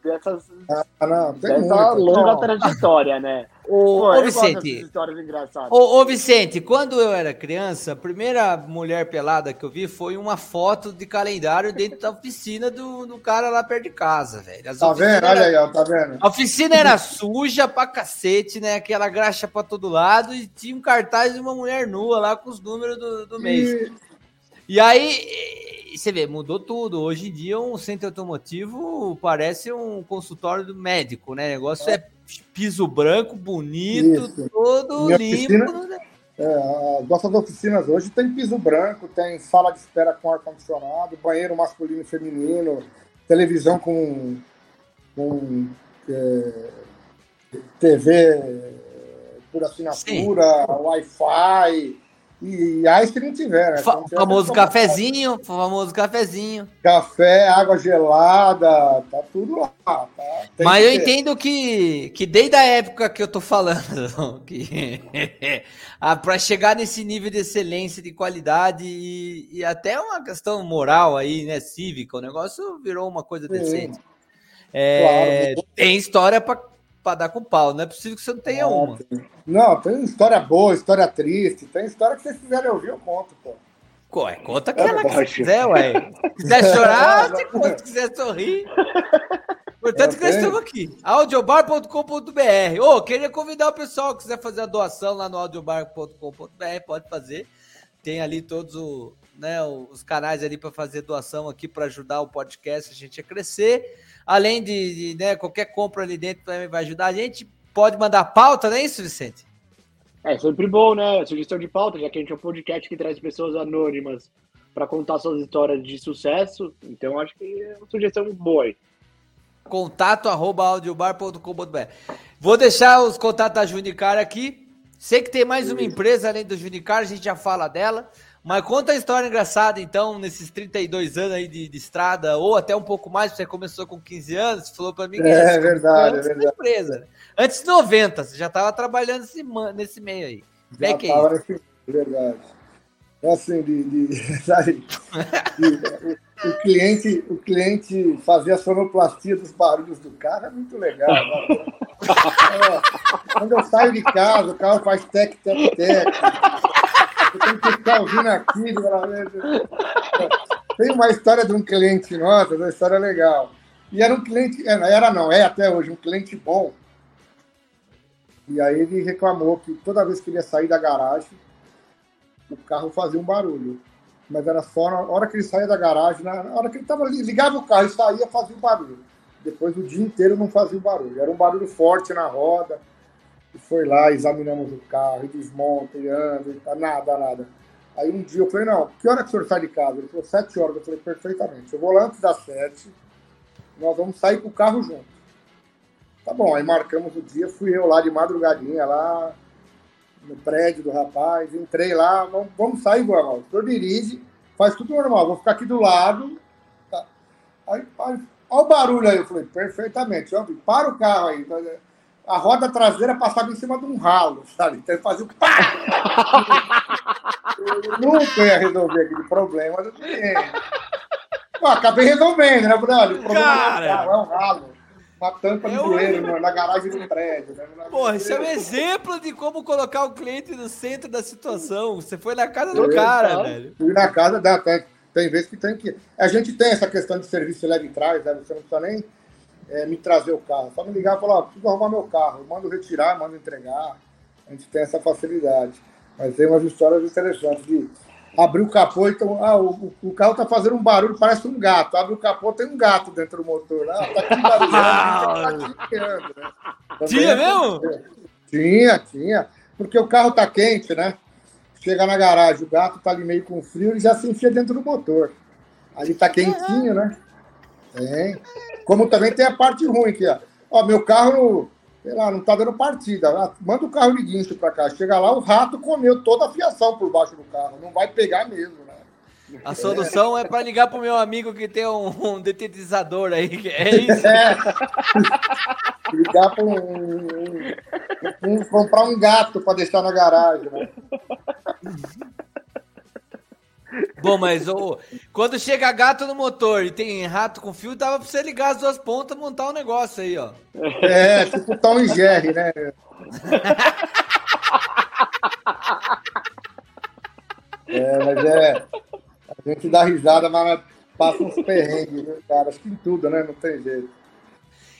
dessas ah, não, dessa muita. longa não. trajetória, né? Ô, Pô, ô Vicente, histórias engraçadas. Ô, ô, Vicente, quando eu era criança, a primeira mulher pelada que eu vi foi uma foto de calendário dentro da oficina do, do cara lá perto de casa, velho. As tá vendo? Era... Olha aí, ó, tá vendo? A oficina era suja pra cacete, né? Aquela graxa pra todo lado e tinha um cartaz de uma mulher nua lá com os números do, do mês. E... E você vê, mudou tudo. Hoje em dia, um centro automotivo parece um consultório do médico, né? O negócio é piso branco, bonito, Isso. todo Minha limpo. Oficina, né? é, as nossas oficinas hoje tem piso branco, tem sala de espera com ar-condicionado, banheiro masculino e feminino, televisão com, com é, TV por assinatura, Wi-Fi e não tiver, né? Fa famoso cafezinho, famoso cafezinho. Café, água gelada, tá tudo lá. Tá? Mas eu ter. entendo que, que desde a época que eu tô falando, que para chegar nesse nível de excelência, de qualidade e, e, até uma questão moral aí, né, cívica, o negócio virou uma coisa decente. É, claro. Tem história para para dar com pau. Não é possível que você não tenha uma. Não, tem história boa, história triste, tem história que vocês quiserem ouvir, eu conto, pô. Ué, conta aquela é que você quiser, ué. Se quiser chorar, você conta. Se quiser sorrir. Portanto, que nós estamos aqui. audiobar.com.br. Ô, oh, queria convidar o pessoal que quiser fazer a doação lá no audiobar.com.br, pode fazer. Tem ali todos o, né, os canais ali para fazer doação aqui para ajudar o podcast a gente a crescer. Além de, de né, qualquer compra ali dentro também vai ajudar a gente. Pode mandar pauta, não é isso, Vicente? É sempre bom, né? Sugestão de pauta, já que a gente é um podcast que traz pessoas anônimas para contar suas histórias de sucesso. Então acho que é uma sugestão boa aí. Contato arroba audiobar.com.br. Vou deixar os contatos da Junicar aqui. Sei que tem mais uma empresa além do Junicar, a gente já fala dela. Mas conta a história engraçada, então, nesses 32 anos aí de, de estrada, ou até um pouco mais, você começou com 15 anos, falou para mim que é, é verdade, é verdade. empresa. Né? Antes de 90, você já estava trabalhando nesse, nesse meio aí. Já estava nesse verdade. É assim, de, de, sabe, de, o, cliente, o cliente fazia a sonoplastia dos barulhos do carro, é muito legal. Né? É, quando eu saio de casa, o carro faz tec, tec, tec. Tenho que ficar ouvindo aquilo. Tem uma história de um cliente nosso, uma história legal. E era um cliente, era não, é até hoje, um cliente bom. E aí ele reclamou que toda vez que ele ia sair da garagem, o carro fazia um barulho. Mas era só na hora que ele saía da garagem, na hora que ele tava, ligava o carro e saía, fazia um barulho. Depois o dia inteiro não fazia um barulho. Era um barulho forte na roda foi lá, examinamos o carro, e desmonta, e anda, e tá, nada, nada. Aí um dia eu falei, não, que hora que o senhor sai de casa? Ele falou, sete horas. Eu falei, perfeitamente. Eu vou lá antes das sete, nós vamos sair com o carro junto. Tá bom, aí marcamos o dia, fui eu lá de madrugadinha, lá no prédio do rapaz, entrei lá, vamos, vamos sair, vamos. O senhor dirige, faz tudo normal, vou ficar aqui do lado. Tá. Aí, olha o barulho aí, eu falei, perfeitamente. Eu, para o carro aí a roda traseira passava em cima de um ralo, sabe? Então ele fazia o pá! Eu nunca ia resolver aquele problema do cliente. Pô, acabei resolvendo, né, brother? O problema Cara... é, o é um ralo. Uma tampa de bueiro na garagem do prédio. Né? Porra, isso é um exemplo de como colocar o cliente no centro da situação. Você foi na casa do cara, velho. Fui na casa da. Tem, tem vezes que tem que. A gente tem essa questão de serviço leve e trás, né? Você não precisa nem é, me trazer o carro. Só me ligar e falar, ó, preciso arrumar meu carro. Eu mando retirar, mando entregar. A gente tem essa facilidade. Mas tem umas histórias interessantes de abrir o capô, então, ah, o, o carro está fazendo um barulho, parece um gato. Abre o capô, tem um gato dentro do motor. Ah, tá aqui barulhando, tá né? Tinha mesmo? Tinha, tinha. Porque o carro tá quente, né? Chega na garagem, o gato tá ali meio com frio, ele já se enfia dentro do motor. Ali tá quentinho, né? Tem. Como também tem a parte ruim aqui, ó. Ó, meu carro, sei lá, não tá dando partida. Ah, manda o carro de guincho pra cá. Chega lá, o rato comeu toda a fiação por baixo do carro. Não vai pegar mesmo, né? A solução é, é para ligar pro meu amigo que tem um, um detetizador aí. É isso? É. ligar para um, um, um, comprar um gato para deixar na garagem, né? Bom, mas oh, quando chega gato no motor e tem rato com fio, dava pra você ligar as duas pontas e montar um negócio aí, ó. É, tipo Tom e Jerry, né? é, mas é. A gente dá risada, mas passa uns perrengues, né, cara? Acho que em tudo, né? Não tem jeito.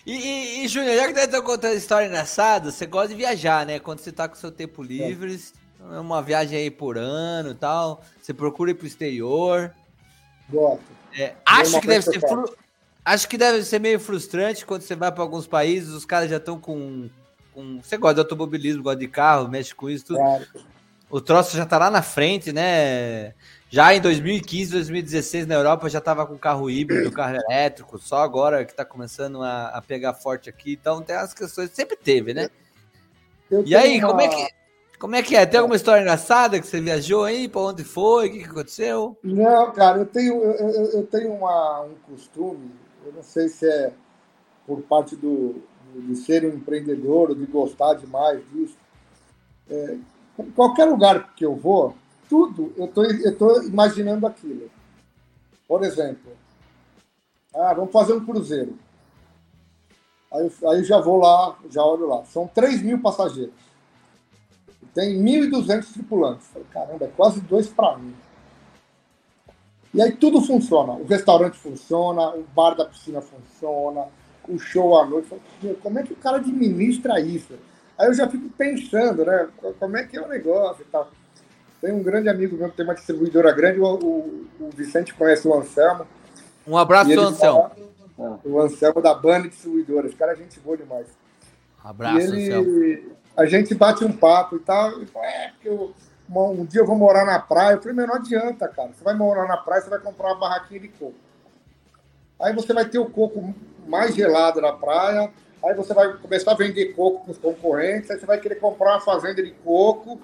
E, e, e Júnior, já que você tá contando história engraçada, você gosta de viajar, né? Quando você tá com seu tempo livre, é uma viagem aí por ano e tal. Você procura ir pro exterior. Gosto. É, acho que deve ser fru... acho que deve ser meio frustrante quando você vai para alguns países, os caras já estão com, com você gosta de automobilismo, gosta de carro, mexe com isso tudo. Claro. O troço já tá lá na frente, né? Já em 2015, 2016 na Europa já tava com carro híbrido, carro elétrico, só agora que tá começando a, a pegar forte aqui. Então tem as questões, sempre teve, né? Eu e aí, uma... como é que como é que é? Tem alguma história engraçada que você viajou aí? Para onde foi? O que, aconteceu? Não, cara, eu tenho, eu, eu tenho uma, um costume, eu não sei se é por parte do, de ser um empreendedor, de gostar demais disso. É, qualquer lugar que eu vou, tudo, eu tô, estou imaginando aquilo. Por exemplo, ah, vamos fazer um cruzeiro. Aí, aí já vou lá, já olho lá. São 3 mil passageiros. Tem 1.200 tripulantes. Falei, caramba, é quase dois para mim. E aí tudo funciona. O restaurante funciona, o bar da piscina funciona, o show à noite. Falei, como é que o cara administra isso? Aí eu já fico pensando, né? Como é que é o negócio e tal. Tem um grande amigo meu que tem uma distribuidora grande, o, o, o Vicente conhece o Anselmo. Um abraço, Anselmo. Fala, o Anselmo da Banda Distribuidora. Esse cara é gente boa demais. Abraço, ele, Anselmo a gente bate um papo e tal. E fala, é, porque eu, um dia eu vou morar na praia. Eu falei, meu, não adianta, cara. Você vai morar na praia, você vai comprar uma barraquinha de coco. Aí você vai ter o coco mais gelado na praia. Aí você vai começar a vender coco com os concorrentes. Aí você vai querer comprar uma fazenda de coco.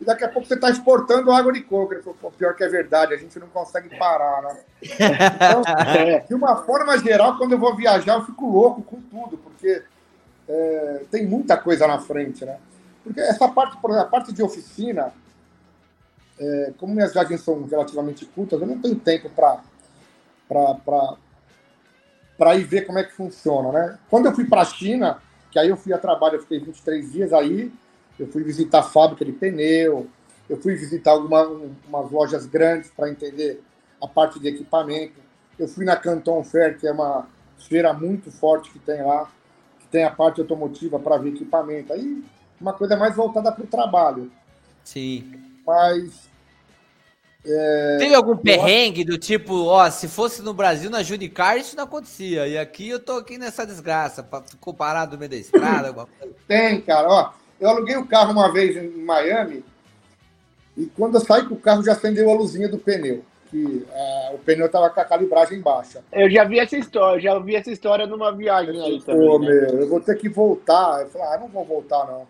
E daqui a pouco você está exportando água de coco. Ele falou, pior que é verdade, a gente não consegue parar, né? Então, de uma forma geral, quando eu vou viajar, eu fico louco com tudo, porque é, tem muita coisa na frente, né? Porque essa parte, por exemplo, a parte de oficina, é, como minhas viagens são relativamente curtas, eu não tenho tempo para ir ver como é que funciona, né? Quando eu fui para a China, que aí eu fui a trabalho, eu fiquei 23 dias aí, eu fui visitar a fábrica de pneu, eu fui visitar algumas umas lojas grandes para entender a parte de equipamento. Eu fui na Canton Fair, que é uma feira muito forte que tem lá tem a parte automotiva para ver equipamento. Aí uma coisa mais voltada para o trabalho. Sim. Mas. É, Teve algum perrengue acho... do tipo, ó, se fosse no Brasil, na Judicar, isso não acontecia. E aqui eu tô aqui nessa desgraça, ficou parado no meio da estrada. Tem, cara, ó. Eu aluguei o carro uma vez em Miami e quando eu saí com o carro já acendeu a luzinha do pneu que é, o pneu estava com a calibragem baixa. Eu já vi essa história, já vi essa história numa viagem aí também. Pô, né? meu, eu vou ter que voltar. Eu falei, ah, não vou voltar, não.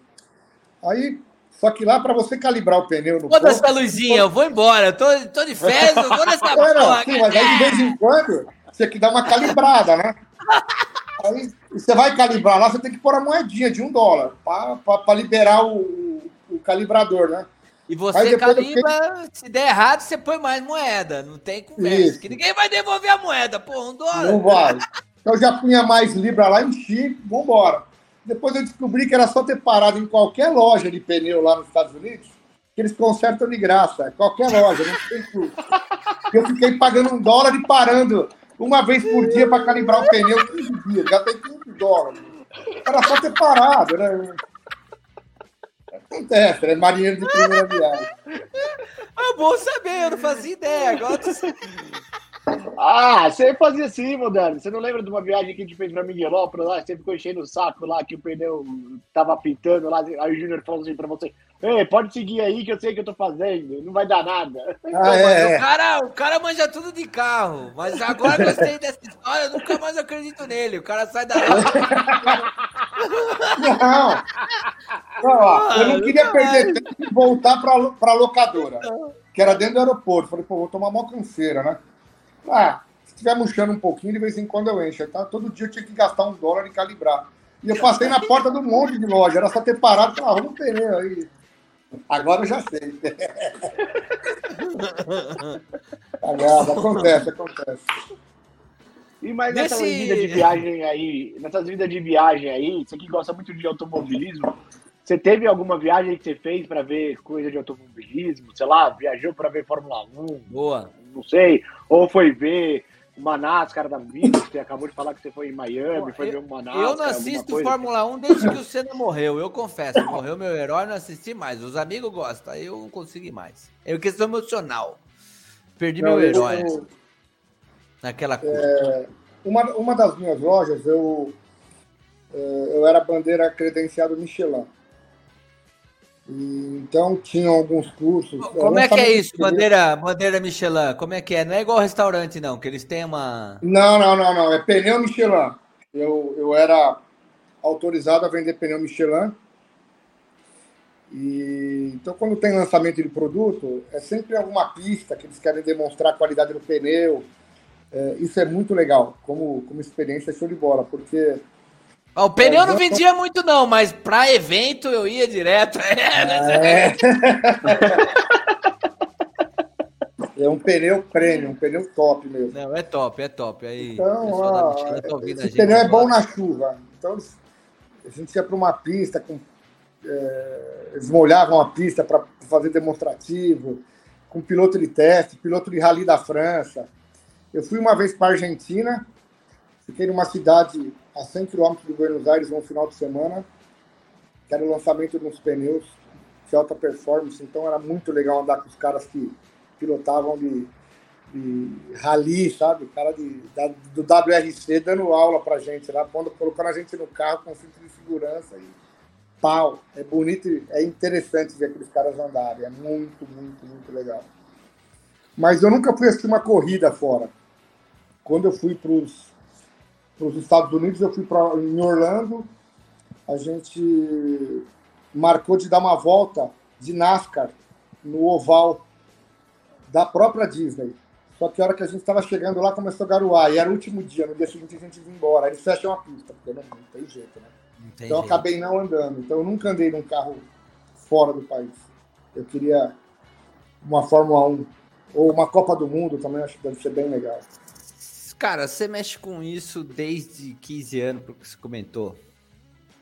Aí, só que lá, para você calibrar o pneu no Toda essa luzinha, eu vou embora, eu tô, tô de férias, eu vou nessa é, não, sim, mas aí de vez em quando você tem que dar uma calibrada, né? Aí você vai calibrar lá, você tem que pôr a moedinha de um dólar para liberar o, o, o calibrador, né? E você calibra, fiquei... se der errado, você põe mais moeda. Não tem conversa. Isso. Que ninguém vai devolver a moeda, pô, um dólar. Não vai. Eu já punha mais Libra lá, enchi, vambora. Depois eu descobri que era só ter parado em qualquer loja de pneu lá nos Estados Unidos, que eles consertam de graça. Qualquer loja, não tem custo. Eu fiquei pagando um dólar e parando uma vez por dia para calibrar o pneu 15 dias. Já tem 15 dólares. Era só ter parado, né? Acontece, é marinheiro de primeira viagem. É bom saber, eu não fazia ideia. Agora Ah, você fazia assim, moderno. Você não lembra de uma viagem que a gente fez pra Miguelópolis lá? Você ficou enchendo o saco lá, que o pneu tava pintando lá. Aí o Júnior falou assim pra você: Ei, pode seguir aí que eu sei que eu tô fazendo, não vai dar nada. Ah, é. o, cara, o cara manja tudo de carro, mas agora que eu sei dessa história, eu nunca mais acredito nele. O cara sai da. não! não ó, eu não queria perder tempo e voltar pra, pra locadora, que era dentro do aeroporto. Falei, pô, vou tomar uma canseira, né? Ah, se estiver murchando um pouquinho, de vez em quando eu encho. Tá? Todo dia eu tinha que gastar um dólar e calibrar. E eu passei na porta de um monte de loja, era só ter parado e falar, ah, vamos pneu aí. Agora eu já sei. Cagada, acontece, acontece. E mas nessas Nesse... vidas de viagem aí, nessas vidas de viagem aí, você que gosta muito de automobilismo, você teve alguma viagem que você fez para ver coisa de automobilismo? Sei lá, viajou para ver Fórmula 1? Boa. Não sei. Ou foi ver uma NASCAR da vida, você acabou de falar que você foi em Miami, foi ver uma NASCAR. Eu não assisto Fórmula 1 desde que o Senna morreu, eu confesso. Morreu meu herói, não assisti mais. Os amigos gostam, eu não consegui mais. É questão emocional. Perdi não, meu herói. Eu, Naquela cor. É, uma, uma das minhas lojas, eu, é, eu era bandeira credenciado Michelin. Então tinham alguns cursos. Como é que é isso, bandeira, bandeira Michelin? Como é que é? Não é igual restaurante, não, que eles têm uma. Não, não, não, não. É pneu Michelin. Eu, eu era autorizado a vender pneu Michelin. E, então, quando tem lançamento de produto, é sempre alguma pista que eles querem demonstrar a qualidade do pneu. É, isso é muito legal, como, como experiência show de bola, porque o pneu é, não vendia muito, não, mas para evento eu ia direto. É. é um pneu premium, um pneu top mesmo. Não, é top, é top. Aí, então, ó, tá esse pneu é bom na chuva. Então, a gente ia para uma pista, com, é, eles molhavam a pista para fazer demonstrativo, com piloto de teste, piloto de rally da França. Eu fui uma vez para a Argentina, fiquei numa cidade a 100 km de Buenos Aires no final de semana, que era o lançamento de uns pneus de alta performance, então era muito legal andar com os caras que pilotavam de, de rally, sabe? O cara de, da, do WRC dando aula pra gente lá, pondo, colocando a gente no carro com cinto de segurança e pau. É bonito, é interessante ver aqueles caras andarem, é muito, muito, muito legal. Mas eu nunca fui assistir uma corrida fora. Quando eu fui para os Estados Unidos, eu fui para em Orlando, a gente marcou de dar uma volta de NASCAR no oval da própria Disney. Só que a hora que a gente estava chegando lá começou a garoar, e era o último dia, no dia seguinte a gente ia embora. Aí eles fecham a pista, porque não, não tem jeito, né? Tem então jeito. eu acabei não andando. Então eu nunca andei num carro fora do país. Eu queria uma Fórmula 1 ou uma Copa do Mundo também, acho que deve ser bem legal. Cara, você mexe com isso desde 15 anos, porque você comentou.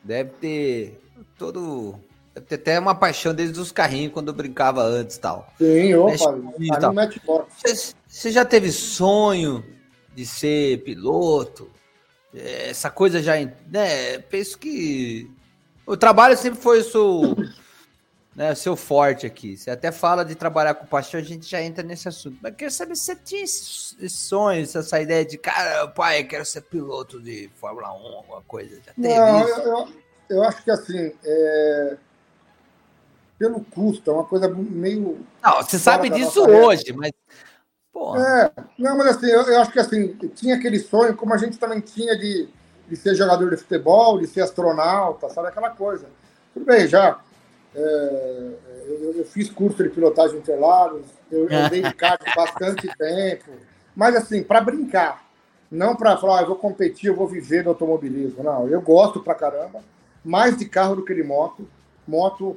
Deve ter todo. Deve ter até uma paixão desde os carrinhos quando eu brincava antes tal. Sim, opa, tal. Você, você já teve sonho de ser piloto? Essa coisa já. Né, penso que. O trabalho sempre foi o seu né, seu forte aqui. Você até fala de trabalhar com paixão, a gente já entra nesse assunto. Mas quero saber se você tinha esse, sonho, essa ideia de, cara, pai, quero ser piloto de Fórmula 1, alguma coisa. Já teve Não? Eu, eu, eu, acho que assim, é... pelo custo, é uma coisa meio. Não, você sabe disso hoje, mas. Porra. É, não, mas assim, eu, eu, acho que assim, tinha aquele sonho, como a gente também tinha de, de ser jogador de futebol, de ser astronauta, sabe aquela coisa. Tudo bem, já é, eu, eu, fiz curso de pilotagem Interlagos, eu andei de kart bastante tempo, mas assim, para brincar, não para falar, ah, eu vou competir, eu vou viver do automobilismo. Não, eu gosto pra caramba, mais de carro do que de moto. Moto,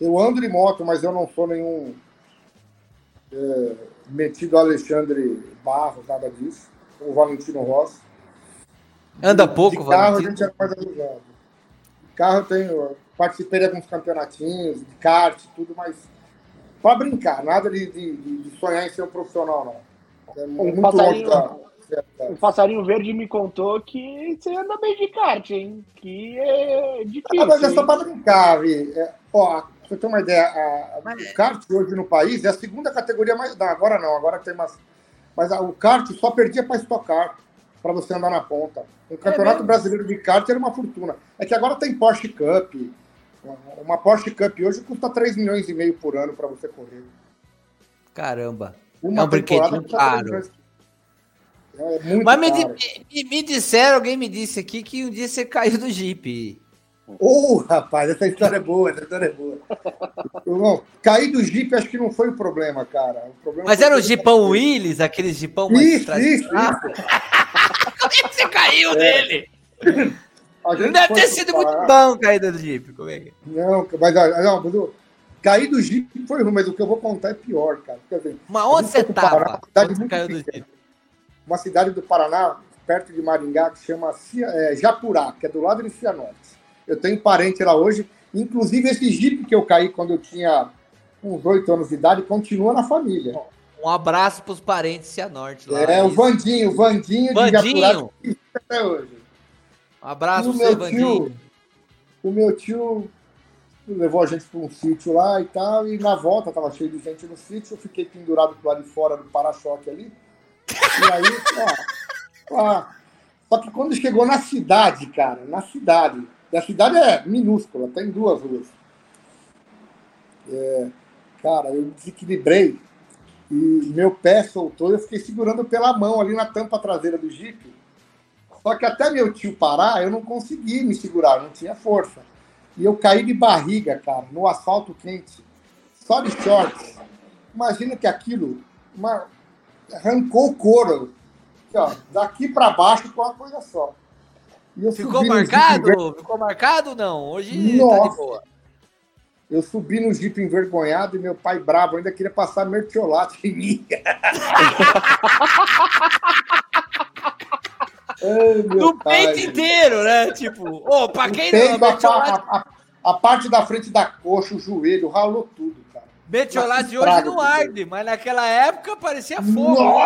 eu ando de moto, mas eu não sou nenhum é, metido Alexandre Barros, nada disso, o Valentino Rossi. Anda pouco, de carro Valentino. a gente é mais. Carro eu tenho participei de alguns campeonatinhos, de kart, tudo, mas para brincar, nada de, de, de, sonhar em ser um profissional, não. É um, passarinho, da... um passarinho verde me contou que você anda bem de kart, hein? Que é difícil. Ah, mas é só para brincar, Vi. É, ó, pra você ter uma ideia, a, a, o kart hoje no país é a segunda categoria mais. Não, agora não, agora tem mais. Mas a, o kart só perdia para estocar para você andar na ponta. O é Campeonato é Brasileiro de Kart era uma fortuna. É que agora tem Porsche Cup, uma Porsche Cup hoje custa 3 milhões e meio por ano para você correr. Caramba. Uma é um brinquedinho caro. É Mas me, me, me, disseram, alguém me disse aqui que um dia você caiu do Jeep. Ô, oh, rapaz, essa história é boa, essa história é boa. Irmão, cair do Jeep acho que não foi o problema, cara. O problema Mas era o Jeepão Willis, aquele Jeepão mais Isso, isso, isso. Como é que você caiu é. dele? Deve ter sido muito bom cair do Jeep. Como é que... Não, mas não, mas cair do Jeep foi ruim, mas o que eu vou contar é pior, cara. Assim, Mas onde você estava? Uma cidade do Paraná, perto de Maringá, que se chama é, Japurá, que é do lado de Cianorte. Eu tenho parente lá hoje. Inclusive, esse Jeep que eu caí quando eu tinha uns oito anos de idade continua na família. Um abraço para os parentes Cianorte lá. É, o Vandinho, o Vandinho, Vandinho. de Japurá, até hoje. Um abraço pro seu tio, O meu tio levou a gente para um sítio lá e tal, e na volta tava cheio de gente no sítio, eu fiquei pendurado do lado de fora do para-choque ali, E aí, ó, ó, só que quando chegou na cidade, cara, na cidade, a cidade é minúscula, tem duas ruas. É, cara, eu desequilibrei e meu pé soltou e eu fiquei segurando pela mão ali na tampa traseira do Jeep. Só que até meu tio parar, eu não consegui me segurar, não tinha força. E eu caí de barriga, cara, no asfalto quente, só de shorts. Imagina que aquilo uma, arrancou o couro. Ó, daqui para baixo com uma coisa só. Ficou marcado? Jeep... Ficou marcado não? Hoje Nossa. tá de boa. Eu subi no Jeep envergonhado e meu pai bravo ainda queria passar mertiolate em mim. Ai, no pai. peito inteiro, né? Tipo, oh, pra quem não. Mertiolate... A, a, a, parte da frente da coxa, o joelho, ralou tudo, cara. Mertiolate hoje não arde, mas naquela época parecia fogo.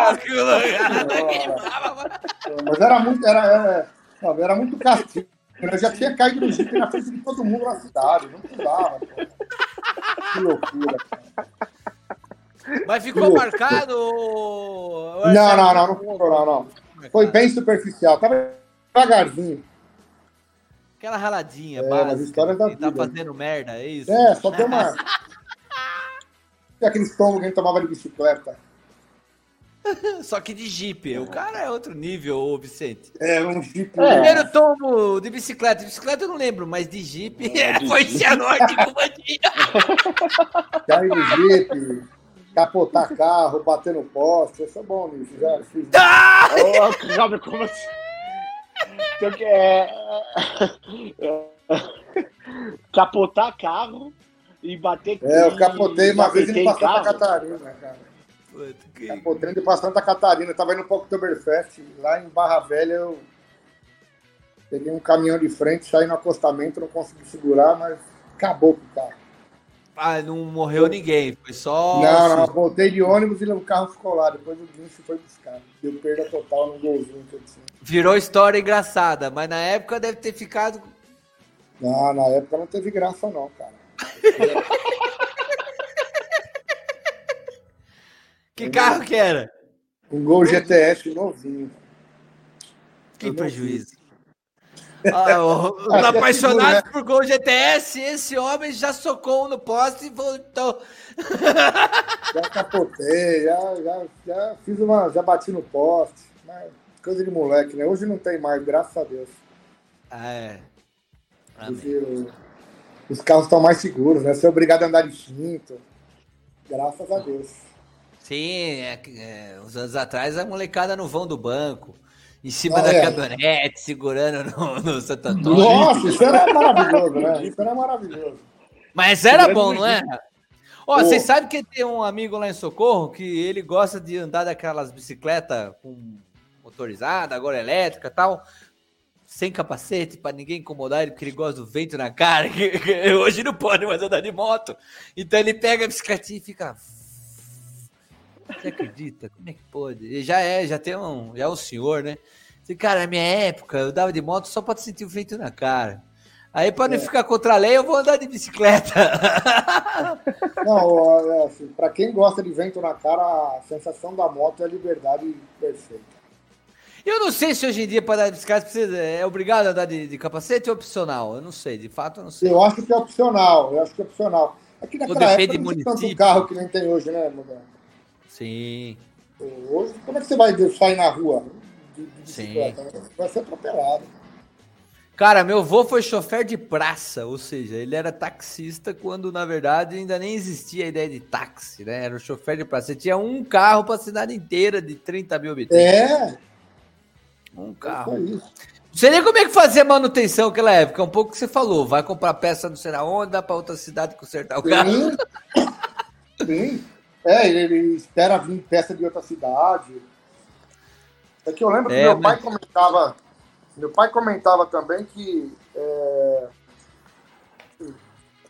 Mas era muito. Era, era, era muito castigo. Eu já tinha caído no Jeep na frente de todo mundo na cidade. Não dava. Pô. Que loucura, cara. Mas ficou marcado? Não, não, não, não ficou, não, não. Foi bem superficial. Tava devagarzinho. Aquela raladinha, é, básica. Histórias da tá fazendo merda, é isso? É, só tem uma. e aquele estômago que a gente tomava de bicicleta. Só que de Jeep. O cara é outro nível, ô Vicente. É, um Jeep. É. Primeiro tomo de bicicleta. De bicicleta eu não lembro, mas de Jeep é, de foi cianorte com bandinha. Cair de Jeep, capotar carro, bater no poste. Isso é bom, nisso. Já fiz. Ah! Oh, como assim? Então, é, é, capotar carro e bater É, eu capotei uma vez não passou pra Catarina, cara. Que... Capotando de passando Santa Catarina. Eu tava indo para o Oktoberfest. Lá em Barra Velha eu peguei um caminhão de frente, saí no acostamento, não consegui segurar, mas acabou com o carro. Ah, não morreu ninguém, foi só. Não, não, voltei de ônibus e o carro ficou lá. Depois o guincho foi buscar. Deu perda total no golzinho que eu tinha. Virou história engraçada, mas na época deve ter ficado. Não, na época não teve graça, não, cara. Que carro que era? Um Gol GTS novinho. Que prejuízo. Ah, os apaixonados né? por Gol GTS, esse homem já socou no poste e voltou. Já capotei, já, já, já fiz uma. Já bati no poste. Coisa de moleque, né? Hoje não tem mais, graças a Deus. Ah, é. os carros estão mais seguros, né? Você é obrigado a andar de cinto. Graças a Deus. Sim, é, é, uns anos atrás a molecada no vão do banco, em cima ah, da é. caminhonete, segurando no, no Santo Antônio. Nossa, isso era maravilhoso, né? Isso era maravilhoso. Mas era bom, não é? Ó, oh, vocês sabem que tem um amigo lá em Socorro que ele gosta de andar daquelas bicicletas com motorizada, agora elétrica e tal, sem capacete, para ninguém incomodar ele, porque ele gosta do vento na cara. Hoje não pode mais andar de moto. Então ele pega a bicicleta e fica você acredita? Como é que pode? Ele já é, já tem um, já é um senhor, né? Cara, na minha época, eu dava de moto só para sentir o vento na cara. Aí, para não é. ficar contra a lei, eu vou andar de bicicleta. Não, é assim, para quem gosta de vento na cara, a sensação da moto é a liberdade perfeita. Eu não sei se hoje em dia, para andar de bicicleta, você é obrigado a andar de, de, capacete ou opcional. Eu não sei, de fato, eu não sei. Eu acho que é opcional, eu acho que é opcional. Aqui naquela época não tinha tanto carro que nem tem hoje, né, Mudar? Sim. Hoje, como é que você vai sair na rua de, de bicicleta? Sim. Vai ser atropelado. Cara, meu avô foi chofer de praça, ou seja, ele era taxista quando na verdade ainda nem existia a ideia de táxi, né? Era o chofer de praça. Você tinha um carro para a cidade inteira de 30 mil habitantes. É. Um carro. Não sei nem como é que fazia manutenção naquela época. Um pouco que você falou. Vai comprar peça não sei aonde, dá para outra cidade consertar o carro. Sim. É, ele, ele espera vir peça de outra cidade. É que eu lembro é, que meu mas... pai comentava. Meu pai comentava também que, é,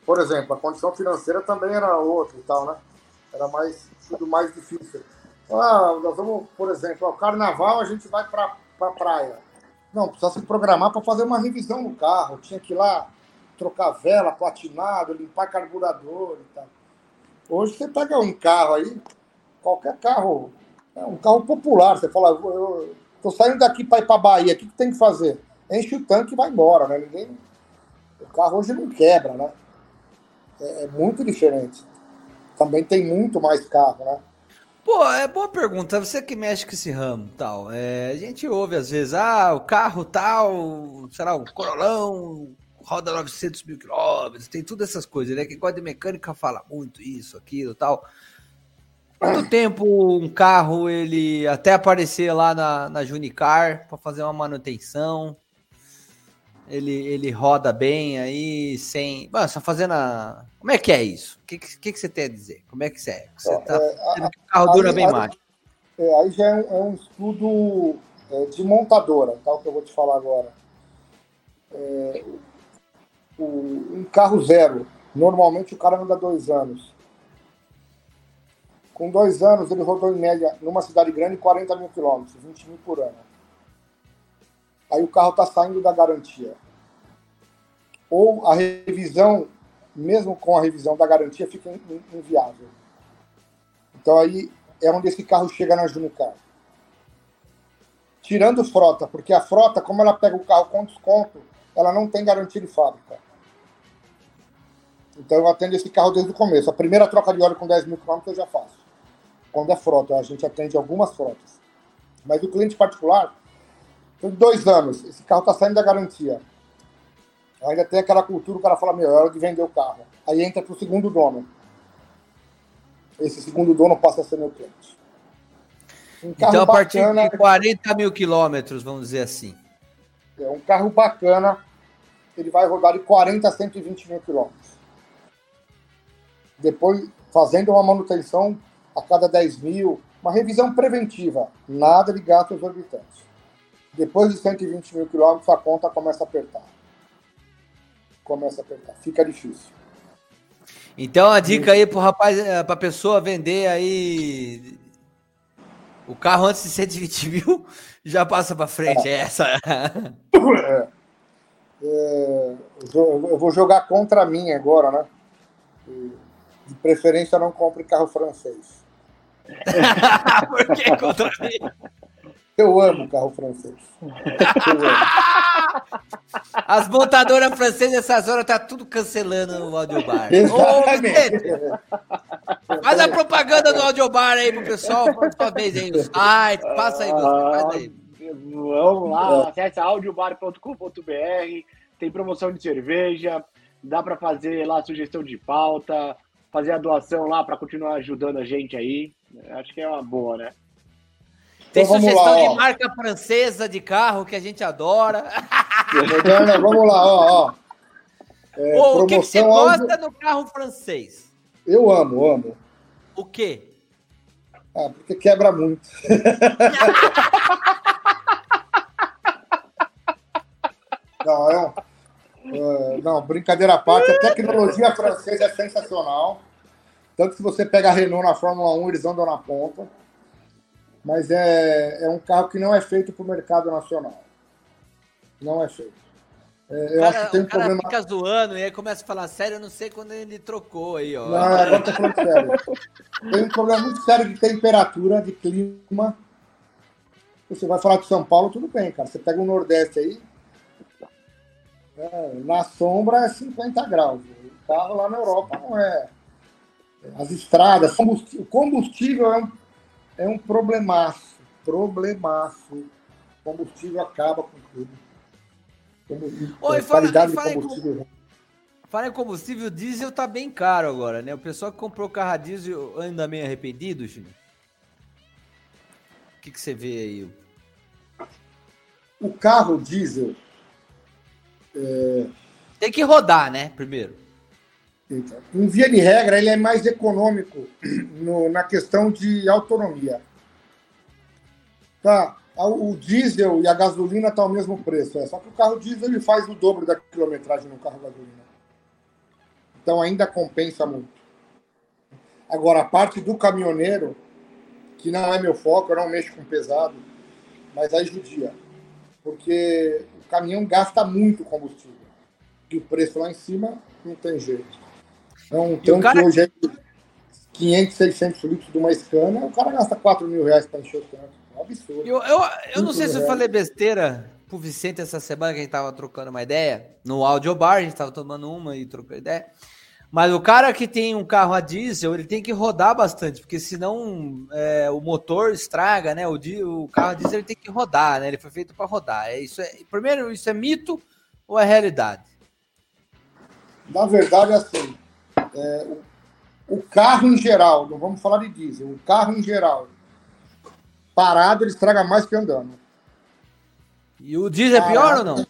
por exemplo, a condição financeira também era outra e tal, né? Era mais tudo mais difícil. Ah, nós vamos, por exemplo, ao carnaval a gente vai para pra praia. Não, precisa se programar para fazer uma revisão no carro. Tinha que ir lá trocar vela, platinado, limpar carburador e tal. Hoje você pega um carro aí, qualquer carro É um carro popular. Você fala, eu tô saindo daqui para ir para Bahia, o que, que tem que fazer? Enche o tanque e vai embora, né? Ninguém... O carro hoje não quebra, né? É, é muito diferente. Também tem muito mais carro, né? Pô, é boa pergunta. Você que mexe com esse ramo tal. É, a gente ouve às vezes, ah, o carro tal, será um Corolão, roda 900 mil quilômetros, tem todas essas coisas, né? Quem gosta de mecânica fala muito isso, aquilo tal. Quanto tempo um carro ele até aparecer lá na, na Junicar para fazer uma manutenção? Ele, ele roda bem aí, sem. Mano, só fazendo a. Como é que é isso? O que, que, que você tem a dizer? Como é que você é? Você tá é, o carro dura aí, bem aí, mais. É, aí já é um, é um estudo é, de montadora, tá? O que eu vou te falar agora. É, o, um carro zero, normalmente o cara anda dois anos. Com dois anos, ele rodou em média, numa cidade grande, 40 mil quilômetros, 20 mil por ano. Aí o carro está saindo da garantia. Ou a revisão, mesmo com a revisão da garantia, fica inviável. Então aí é onde esse carro chega na Junicar. Tirando frota, porque a frota, como ela pega o carro com desconto, ela não tem garantia de fábrica. Então eu atendo esse carro desde o começo. A primeira troca de óleo com 10 mil quilômetros eu já faço. Quando é frota, a gente atende algumas frotas. Mas o cliente particular, tem dois anos, esse carro está saindo da garantia. Ainda tem aquela cultura, o cara fala, meu, é hora de vender o carro. Aí entra para o segundo dono. Esse segundo dono passa a ser meu cliente. Um então, a partir bacana, de 40 mil quilômetros, vamos dizer assim. É um carro bacana, ele vai rodar de 40 a 120 mil quilômetros. Depois, fazendo uma manutenção a cada 10 mil, uma revisão preventiva, nada de gastos exorbitantes. Depois de 120 mil quilômetros, a conta começa a apertar. Começa a apertar. Fica difícil. Então a dica aí pro rapaz, eh, pra pessoa vender aí o carro antes de 120 mil, já passa para frente. É, é essa. É. É, eu vou jogar contra mim agora, né? De preferência, não compre carro francês. Por que contra mim? Eu amo carro francês. As montadoras francesas essas horas tá tudo cancelando o audiobar. Ô, faz a propaganda do audiobar aí pro pessoal, por sua vez aí no site, passa aí, você, faz aí. Vamos lá, acesse audiobar.com.br, tem promoção de cerveja, dá para fazer lá sugestão de pauta, fazer a doação lá para continuar ajudando a gente aí. Acho que é uma boa, né? Tem então, sugestão lá, de marca francesa de carro que a gente adora. vamos lá, ó. ó. É, o que, que, você gosta no carro francês? Eu amo, amo. O quê? Ah, porque quebra muito. não, é, é, não, brincadeira à parte, a tecnologia francesa é sensacional. Tanto que você pega a Renault na Fórmula 1, eles andam na ponta mas é, é um carro que não é feito para o mercado nacional. Não é feito. É, eu cara, acho que tem um o cara problema. fica zoando e aí começa a falar sério, eu não sei quando ele trocou aí, ó. Não, agora tô falando sério. Tem um problema muito sério de temperatura, de clima. Você vai falar de São Paulo, tudo bem, cara. Você pega o Nordeste aí, é, na sombra é 50 graus. O carro lá na Europa não é. As estradas, o combustível é um é um problemaço, problemaço. O combustível acaba com tudo. Oi, fala, qualidade fala, de combustível. Fala em combustível, diesel tá bem caro agora, né? O pessoal que comprou carro a diesel anda meio arrependido, Júnior? O que, que você vê aí? O carro diesel. É... Tem que rodar, né? Primeiro. Então, em via de regra, ele é mais econômico no, na questão de autonomia. Tá, o diesel e a gasolina estão tá ao mesmo preço, é, só que o carro diesel ele faz o dobro da quilometragem no carro gasolina. Então ainda compensa muito. Agora, a parte do caminhoneiro, que não é meu foco, eu não mexo com pesado, mas aí judia. Porque caminhão gasta muito combustível. E o preço lá em cima não tem jeito. É um tronco cara... hoje é 500, 600 litros de uma Scania, o cara gasta 4 mil reais para encher o tanque. É um absurdo. Eu, eu, eu não sei se eu falei besteira pro Vicente essa semana que a gente tava trocando uma ideia no audiobar, a gente tava tomando uma e trocando ideia. Mas o cara que tem um carro a diesel, ele tem que rodar bastante, porque senão é, o motor estraga, né? O, o carro a diesel ele tem que rodar, né? Ele foi feito para rodar. É isso é, primeiro, isso é mito ou é realidade? Na verdade, assim, é, o, o, carro em geral, não vamos falar de diesel, o carro em geral, parado ele estraga mais que andando. E o diesel é pior ou não?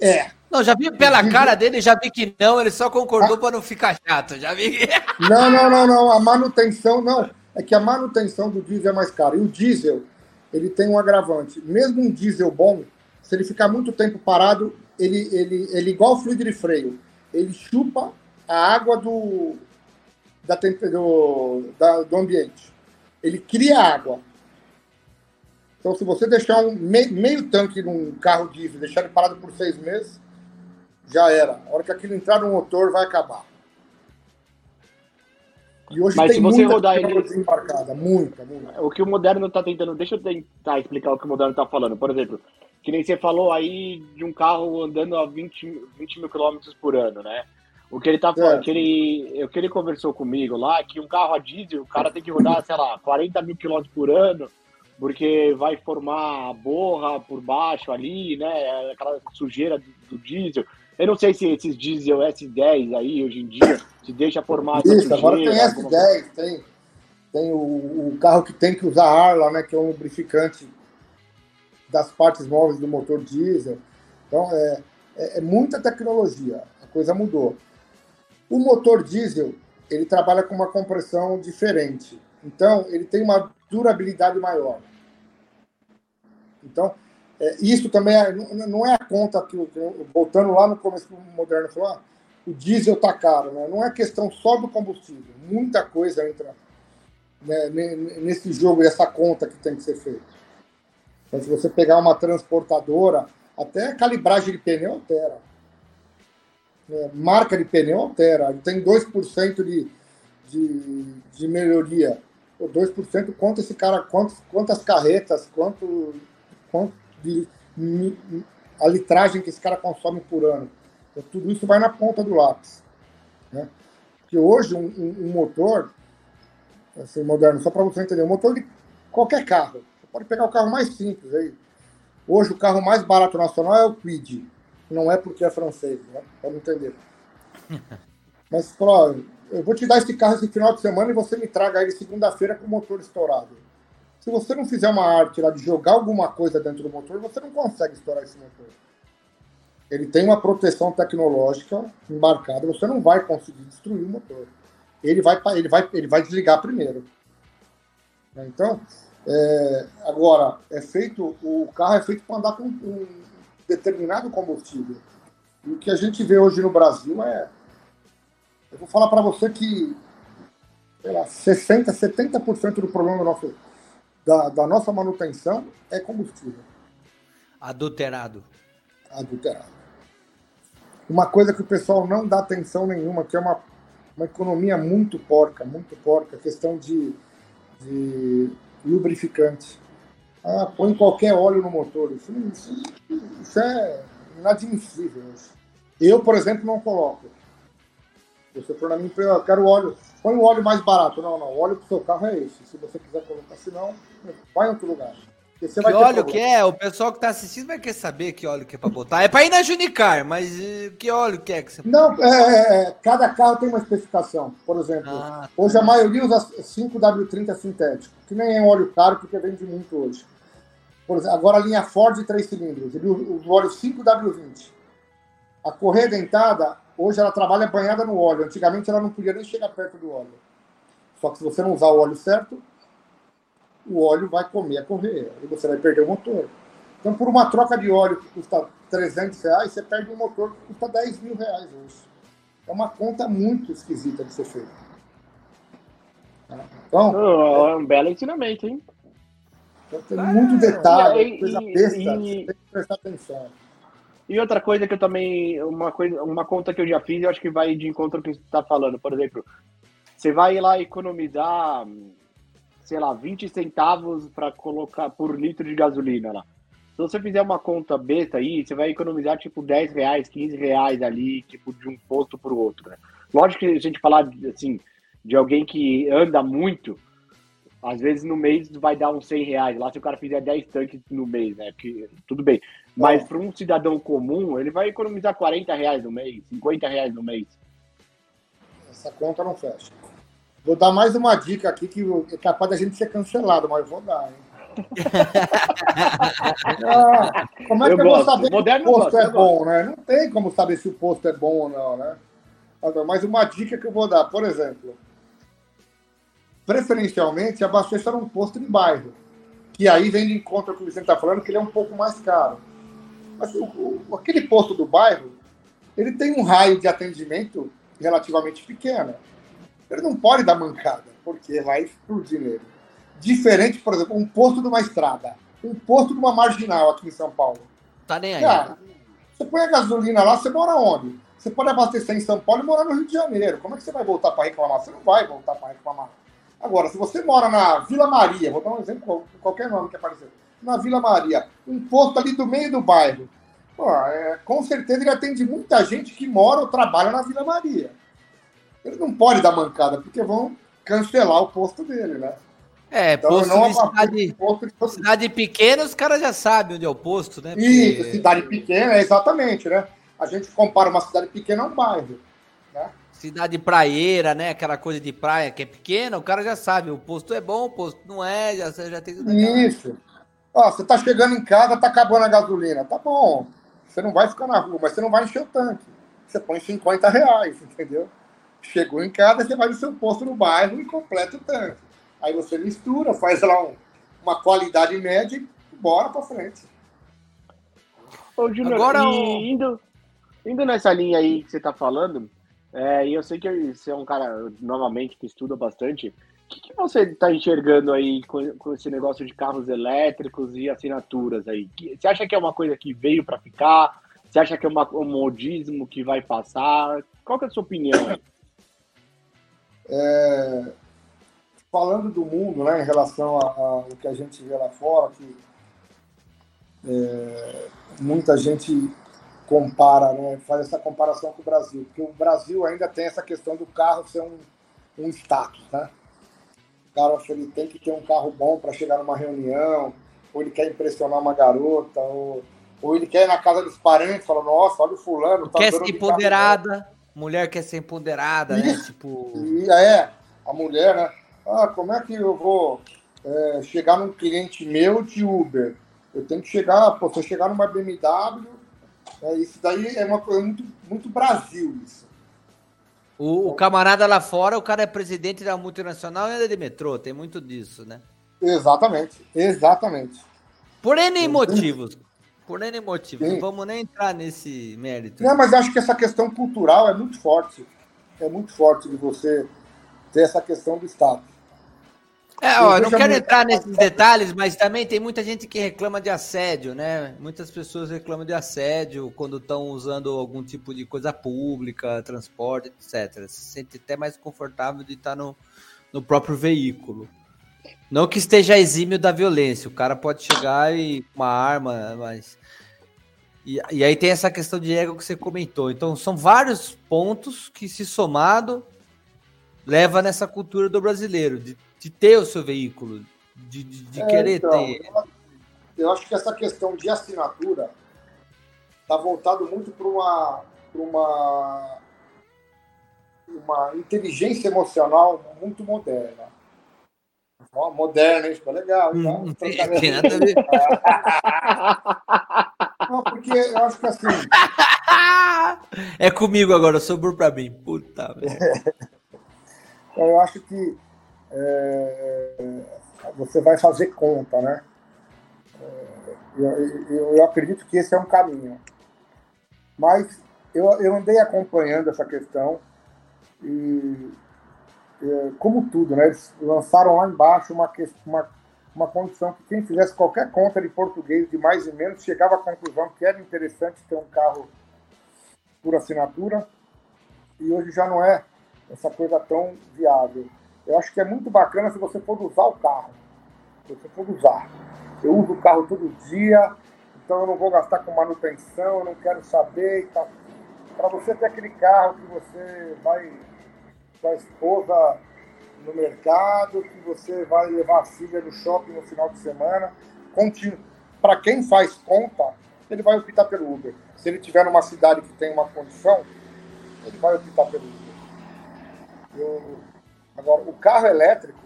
É. Não, já vi pela cara dele, já vi que não, ele só concordou ah. para não ficar chato, já vi. Não, não, não, não, a manutenção não, é que a manutenção do diesel é mais cara. E o diesel, ele tem um agravante. Mesmo um diesel bom, se ele ficar muito tempo parado, ele, ele, ele igual o fluido de freio, ele chupa a água do, da, do, da, do ambiente. Ele cria água. Então, se você deixar um meio, meio tanque num carro diesel, deixar ele parado por seis meses, já era. A hora que aquilo entrar no motor, vai acabar. E hoje Mas tem se você rodar ele embarcada, muita, muita. O que o moderno está tentando, deixa eu tentar explicar o que o moderno está falando. Por exemplo, que nem você falou aí de um carro andando a 20, 20 mil quilômetros por ano, né? O que ele tá falando, é. que ele, o que ele conversou comigo lá, que um carro a diesel, o cara tem que rodar, sei lá, 40 mil quilômetros por ano, porque vai formar borra por baixo ali, né? Aquela sujeira do, do diesel. Eu não sei se esses diesel S10 aí, hoje em dia, se deixa formar. Isso, agora tem S10, tem, tem o, o, carro que tem que usar ar lá, né? Que é um lubrificante das partes móveis do motor diesel. Então, é, é, é muita tecnologia, a coisa mudou. O motor diesel, ele trabalha com uma compressão diferente. Então, ele tem uma durabilidade maior. Então, é, isso também é, não é a conta que, voltando lá no começo do moderno, falou, ah, o diesel está caro. Né? Não é questão só do combustível. Muita coisa entra né, nesse jogo e essa conta que tem que ser feita. Então, se você pegar uma transportadora, até a calibragem de pneu altera. É, marca de pneu altera. Tem 2% de, de, de melhoria. O 2% quanto esse cara, quantos, quantas carretas, quanto, quanto de, a litragem que esse cara consome por ano. Então, tudo isso vai na ponta do lápis. Né? Porque hoje um, um, um motor, assim, moderno, só para você entender, um motor de qualquer carro. Você pode pegar o carro mais simples aí. Hoje o carro mais barato nacional é o Quid. Não é porque é francês, né? Para não entender. Mas, ó, eu vou te dar esse carro esse final de semana e você me traga ele segunda-feira com o motor estourado. Se você não fizer uma arte lá de jogar alguma coisa dentro do motor, você não consegue estourar esse motor. Ele tem uma proteção tecnológica embarcada, você não vai conseguir destruir o motor. Ele vai, ele vai, ele vai desligar primeiro. Então, é, agora, é feito, o carro é feito para andar com um determinado combustível. E o que a gente vê hoje no Brasil é. Eu vou falar para você que sei lá, 60%, 70% do problema do nosso da, da nossa manutenção é combustível. Adulterado. Adulterado. Uma coisa que o pessoal não dá atenção nenhuma, que é uma, uma economia muito porca, muito porca, questão de, de lubrificante. Ah, põe qualquer óleo no motor. Isso, isso, isso é inadmissível. Eu, por exemplo, não coloco. Você for na minha empresa, eu quero óleo. Põe o óleo mais barato. Não, não. O óleo pro seu carro é esse. Se você quiser colocar, senão, vai em outro lugar. Você que óleo que é? O pessoal que tá assistindo vai querer saber que óleo que é para botar. É para ir na Junicar, mas uh, que óleo que é que você Não, é, é, é, cada carro tem uma especificação. Por exemplo, ah, hoje a maioria usa 5W30 sintético, que nem é um óleo caro porque vende muito hoje. Exemplo, agora a linha Ford de 3 cilindros, ele usa o óleo 5W20. A correia dentada, hoje ela trabalha banhada no óleo. Antigamente ela não podia nem chegar perto do óleo. Só que se você não usar o óleo certo, o óleo vai comer a correia e você vai perder o motor. Então, por uma troca de óleo que custa 300 reais, você perde um motor que custa 10 mil reais hoje. É uma conta muito esquisita de ser feita. Então, oh, é um belo ensinamento, hein? Então, tem muito detalhe, e, coisa e, besta, e, tem que prestar atenção. E outra coisa que eu também, uma coisa, uma conta que eu já fiz, eu acho que vai de encontro com o que você está falando. Por exemplo, você vai lá economizar, sei lá, 20 centavos para colocar por litro de gasolina lá. Se você fizer uma conta besta aí, você vai economizar tipo 10 reais, 15 reais ali, tipo, de um posto para o outro, né? Lógico que a gente falar assim, de alguém que anda muito, às vezes no mês vai dar uns 100 reais. Lá se o cara fizer 10 tanques no mês, né? Porque, tudo bem. Mas para um cidadão comum, ele vai economizar 40 reais no mês, 50 reais no mês. Essa conta não fecha. Vou dar mais uma dica aqui que é capaz da gente ser cancelado, mas vou dar, hein? ah, como é que eu, eu vou saber Moderno se o posto é bom, né? Não tem como saber se o posto é bom ou não, né? Mas uma dica que eu vou dar, por exemplo, preferencialmente abasteça num posto de bairro, que aí vem de encontro com o que você está falando, que ele é um pouco mais caro. Mas o, o, aquele posto do bairro, ele tem um raio de atendimento relativamente pequeno. Ele não pode dar mancada, porque vai explodir nele. Diferente, por exemplo, um posto de uma estrada, um posto de uma marginal aqui em São Paulo. Tá nem aí. Cara, você põe a gasolina lá, você mora onde? Você pode abastecer em São Paulo e morar no Rio de Janeiro. Como é que você vai voltar para reclamar? Você não vai voltar para reclamar. Agora, se você mora na Vila Maria, vou dar um exemplo, qualquer nome que aparecer, na Vila Maria, um posto ali do meio do bairro, pô, é, com certeza ele atende muita gente que mora ou trabalha na Vila Maria. Ele não pode dar mancada, porque vão cancelar o posto dele, né? É, então, posto não de cidade, posto cidade pequena, os caras já sabem onde é o posto, né? Porque... Isso, cidade pequena, exatamente, né? A gente compara uma cidade pequena a um bairro, né? cidade praieira, né? Aquela coisa de praia que é pequena, o cara já sabe, o posto é bom, o posto não é, já, já tem tudo Isso. Ó, você tá chegando em casa, tá acabando a gasolina. Tá bom. Você não vai ficar na rua, mas você não vai encher o tanque. Você põe 50 reais, entendeu? Chegou em casa, você vai no seu posto no bairro e completa o tanque. Aí você mistura, faz lá um, uma qualidade média e bora pra frente. Ô, Júnior, Agora, indo, indo nessa linha aí que você tá falando, é, e eu sei que você é um cara, novamente, que estuda bastante. O que, que você está enxergando aí com, com, esse negócio de carros elétricos e assinaturas aí? Você acha que é uma coisa que veio para ficar? Você acha que é uma, um modismo que vai passar? Qual que é a sua opinião aí? É, falando do mundo, né, em relação ao que a gente vê lá fora, que é, muita gente compara, né, faz essa comparação com o Brasil, porque o Brasil ainda tem essa questão do carro ser um, um status, né? O cara ele tem que ter um carro bom para chegar numa reunião, ou ele quer impressionar uma garota, ou, ou ele quer ir na casa dos parentes, fala, nossa, olha o fulano. Tá quer ser empoderada, mulher quer ser empoderada, né? Tipo... E, é, a mulher, né? Ah, como é que eu vou é, chegar num cliente meu de Uber? Eu tenho que chegar, pô, se eu chegar numa BMW, é, isso daí é uma coisa muito, muito Brasil, isso. O, o, camarada lá fora, o cara é presidente da multinacional e anda de metrô, tem muito disso, né? Exatamente, exatamente. Por N motivos. Por N motivos. Não vamos nem entrar nesse mérito. Não, mas acho que essa questão cultural é muito forte. É muito forte de você ter essa questão do Estado. É, ó, não quero entrar nesses detalhes, mas também tem muita gente que reclama de assédio, né? Muitas pessoas reclamam de assédio quando estão usando algum tipo de coisa pública, transporte, etc. Se sente até mais confortável de estar no, no próprio veículo. Não que esteja exímio da violência, o cara pode chegar e uma arma, mas. E, e aí tem essa questão de ego que você comentou. Então, são vários pontos que, se somado, leva nessa cultura do brasileiro, de de ter o seu veículo, de, de, de é, querer então, ter. Eu acho que essa questão de assinatura está voltado muito para uma, uma, uma inteligência emocional muito moderna. moderna, isso é legal. Então, hum, tem, tem nada a ver. Não, porque eu acho que assim. É comigo agora, sobrou para mim. Puta merda. eu acho que é, você vai fazer conta, né? É, eu, eu, eu, acredito que esse é um caminho. Mas eu, eu andei acompanhando essa questão e, como tudo, né? Eles lançaram lá embaixo uma, uma, uma condição que quem fizesse qualquer conta de português de mais e menos chegava à conclusão que era interessante ter um carro por assinatura e hoje já não é essa coisa tão viável. Eu acho que é muito bacana se você for usar o carro. Se você for usar. Eu uso o carro todo dia, então eu não vou gastar com manutenção, eu não quero saber. Para você ter aquele carro que você vai com a esposa no mercado, que você vai levar a filha no shopping no final de semana. Para quem faz conta, ele vai optar pelo Uber. Se ele tiver numa cidade que tem uma condição, ele vai optar pelo Uber. Eu... Agora, o carro elétrico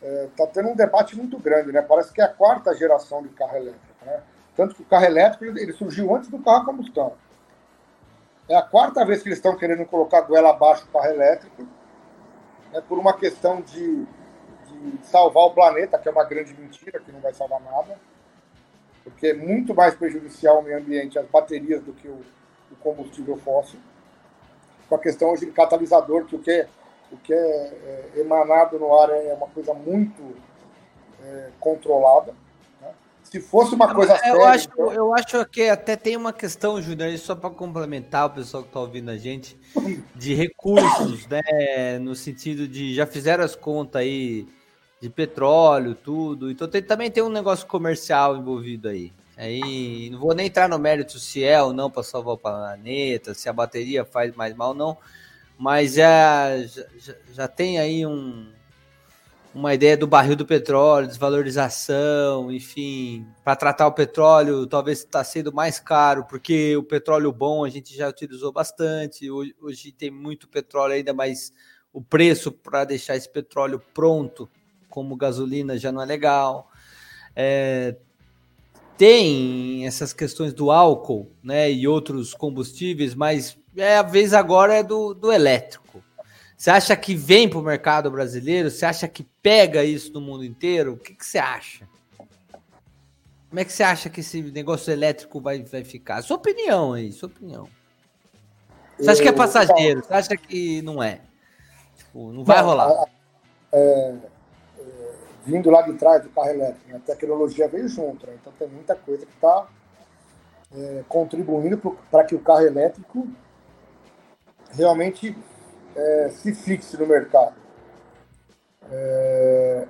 está é, tá tendo um debate muito grande, né? Parece que é a quarta geração de carro elétrico, né? Tanto que o carro elétrico ele surgiu antes do carro a combustão. É a quarta vez que eles estão querendo colocar goela abaixo o carro elétrico né, por uma questão de, de salvar o planeta, que é uma grande mentira, que não vai salvar nada, porque é muito mais prejudicial ao meio ambiente as baterias do que o, o combustível fóssil. Com a questão hoje de catalisador, que o que é, o que é, é emanado no ar é uma coisa muito é, controlada. Se fosse uma coisa eu séria. Acho, então... Eu acho que até tem uma questão, Júnior, só para complementar o pessoal que está ouvindo a gente, de recursos, né? No sentido de já fizeram as contas aí de petróleo, tudo. Então tem, também tem um negócio comercial envolvido aí. Aí não vou nem entrar no mérito se é ou não para salvar o planeta, se a bateria faz mais mal ou não, mas já, já, já tem aí um, uma ideia do barril do petróleo, desvalorização, enfim, para tratar o petróleo talvez está sendo mais caro, porque o petróleo bom a gente já utilizou bastante, hoje, hoje tem muito petróleo ainda, mas o preço para deixar esse petróleo pronto, como gasolina, já não é legal. É, tem essas questões do álcool né, e outros combustíveis, mas é, a vez agora é do, do elétrico. Você acha que vem para o mercado brasileiro? Você acha que pega isso no mundo inteiro? O que, que você acha? Como é que você acha que esse negócio elétrico vai, vai ficar? Sua opinião aí, sua opinião. Você acha que é passageiro? Você acha que não é? Tipo, não vai não, rolar. É, é, vindo lá de trás do carro elétrico, né? a tecnologia veio junto, né? então tem muita coisa que está é, contribuindo para que o carro elétrico realmente é, se fixe no mercado. É,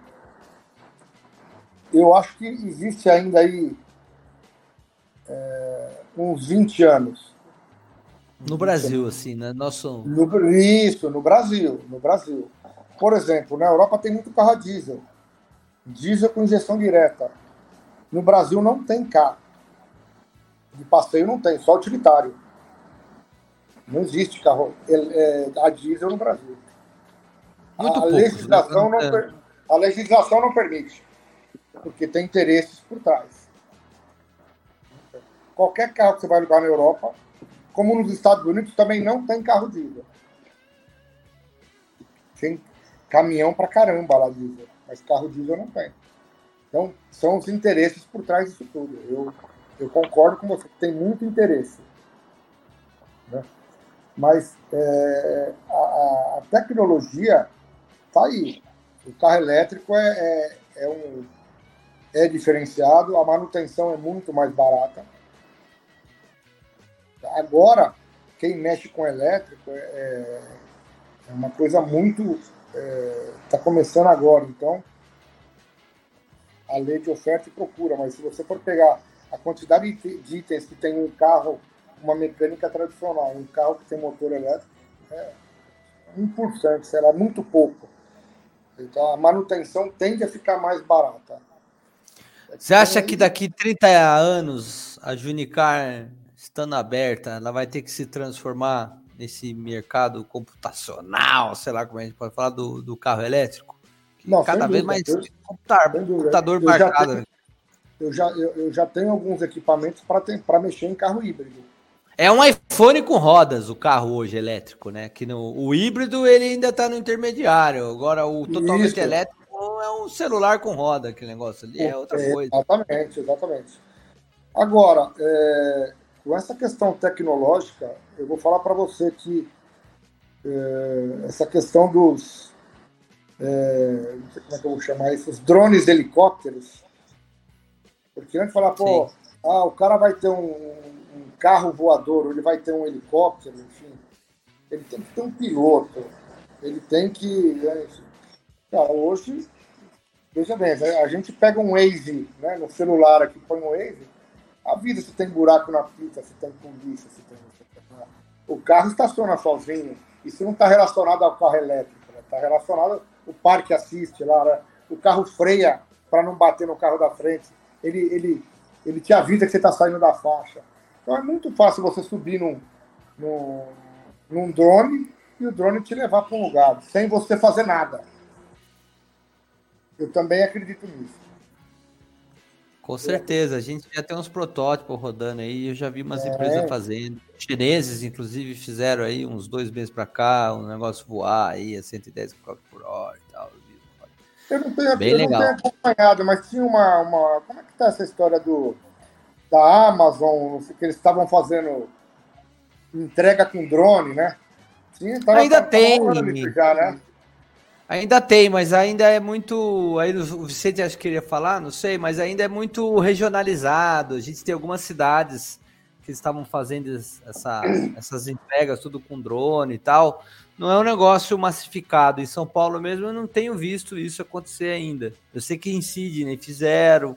eu acho que existe ainda aí é, uns 20 anos. No Brasil, assim, né? Nosso... No, isso, no Brasil, no Brasil. Por exemplo, na Europa tem muito carro a diesel. Diesel com injeção direta. No Brasil não tem carro. De passeio não tem, só utilitário. Não existe carro é, a diesel no Brasil. Muito a, pouco, legislação né? não, a legislação não permite, porque tem interesses por trás. Qualquer carro que você vai alugar na Europa, como nos Estados Unidos, também não tem carro diesel. Tem caminhão pra caramba lá diesel, mas carro diesel não tem. Então, são os interesses por trás disso tudo. Eu, eu concordo com você tem muito interesse. Né? Mas é, a, a, tecnologia está aí. O carro elétrico é, é, é, um, é diferenciado, a manutenção é muito mais barata. Agora, quem mexe com elétrico é, é uma coisa muito. Está é, começando agora, então a lei de oferta e procura, mas se você for pegar a quantidade de itens que tem um carro uma mecânica tradicional. Um carro que tem motor elétrico é 1%, será muito pouco. Então a manutenção tende a ficar mais barata. Você acha que daqui 30 anos a Junicar estando aberta, ela vai ter que se transformar nesse mercado computacional, sei lá como a gente pode falar, do, do carro elétrico? Não, Cada vez mais eu, computador, computador eu marcado. Já tenho, eu, já, eu, eu já tenho alguns equipamentos para mexer em carro híbrido. É um iPhone com rodas o carro hoje elétrico, né? Que no, o híbrido ele ainda está no intermediário. Agora o totalmente Isso. elétrico é um celular com roda, aquele negócio ali é outra é, coisa. Exatamente, exatamente. Agora, é, com essa questão tecnológica, eu vou falar para você que é, essa questão dos, é, não sei como é que eu vou chamar isso, os drones helicópteros. Porque antes falar, pô, ah, o cara vai ter um, um carro voador, ele vai ter um helicóptero, enfim. Ele tem que ter um piloto, ele tem que. Né, cara, hoje, veja bem, a gente pega um Waze né, no celular aqui, põe um Waze, avisa se tem buraco na pista, se tem polícia, se tem. O carro estaciona sozinho. Isso não está relacionado ao carro elétrico, está né? relacionado o parque assiste lá, né? o carro freia para não bater no carro da frente, ele, ele, ele te avisa que você está saindo da faixa. Então é muito fácil você subir num, num, num drone e o drone te levar para um lugar, sem você fazer nada. Eu também acredito nisso. Com certeza, a gente já tem uns protótipos rodando aí, eu já vi umas é. empresas fazendo. Chineses, inclusive, fizeram aí uns dois meses para cá, um negócio voar aí a 110 km por hora e tal. Eu não tenho, Bem eu legal. não tenho acompanhado, mas tinha uma, uma. Como é que tá essa história do da Amazon, que eles estavam fazendo entrega com drone, né? Sim, Ainda tem. Já, né? Ainda tem, mas ainda é muito. Aí o Vicente acho que queria falar, não sei, mas ainda é muito regionalizado. A gente tem algumas cidades que estavam fazendo essa, essas entregas, tudo com drone e tal. Não é um negócio massificado. Em São Paulo mesmo eu não tenho visto isso acontecer ainda. Eu sei que em Sydney fizeram,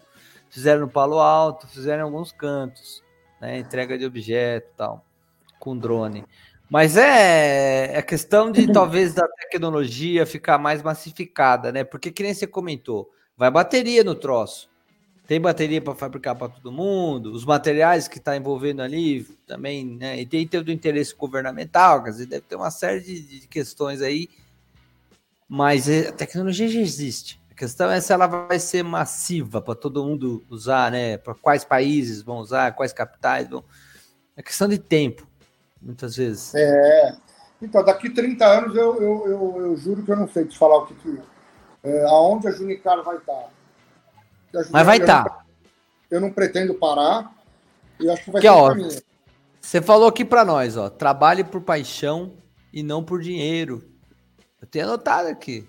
fizeram no Palo Alto, fizeram em alguns cantos, né? Entrega de objeto e tal, com drone. Mas é, é questão de talvez da tecnologia ficar mais massificada, né? Porque que nem você comentou, vai bateria no troço. Tem bateria para fabricar para todo mundo, os materiais que está envolvendo ali também, né? E tem todo o interesse governamental, quer dizer, deve ter uma série de, de questões aí. Mas é, a tecnologia já existe. A questão é se ela vai ser massiva para todo mundo usar, né? Para quais países vão usar, quais capitais vão. É questão de tempo muitas vezes. É. Então, daqui 30 anos eu, eu, eu, eu juro que eu não sei te falar o que, que é, aonde a Junicar vai estar. Mas vai estar. Tá. Eu não pretendo parar e acho que vai que, ser ó, Você falou aqui para nós, ó, trabalhe por paixão e não por dinheiro. Eu tenho anotado aqui.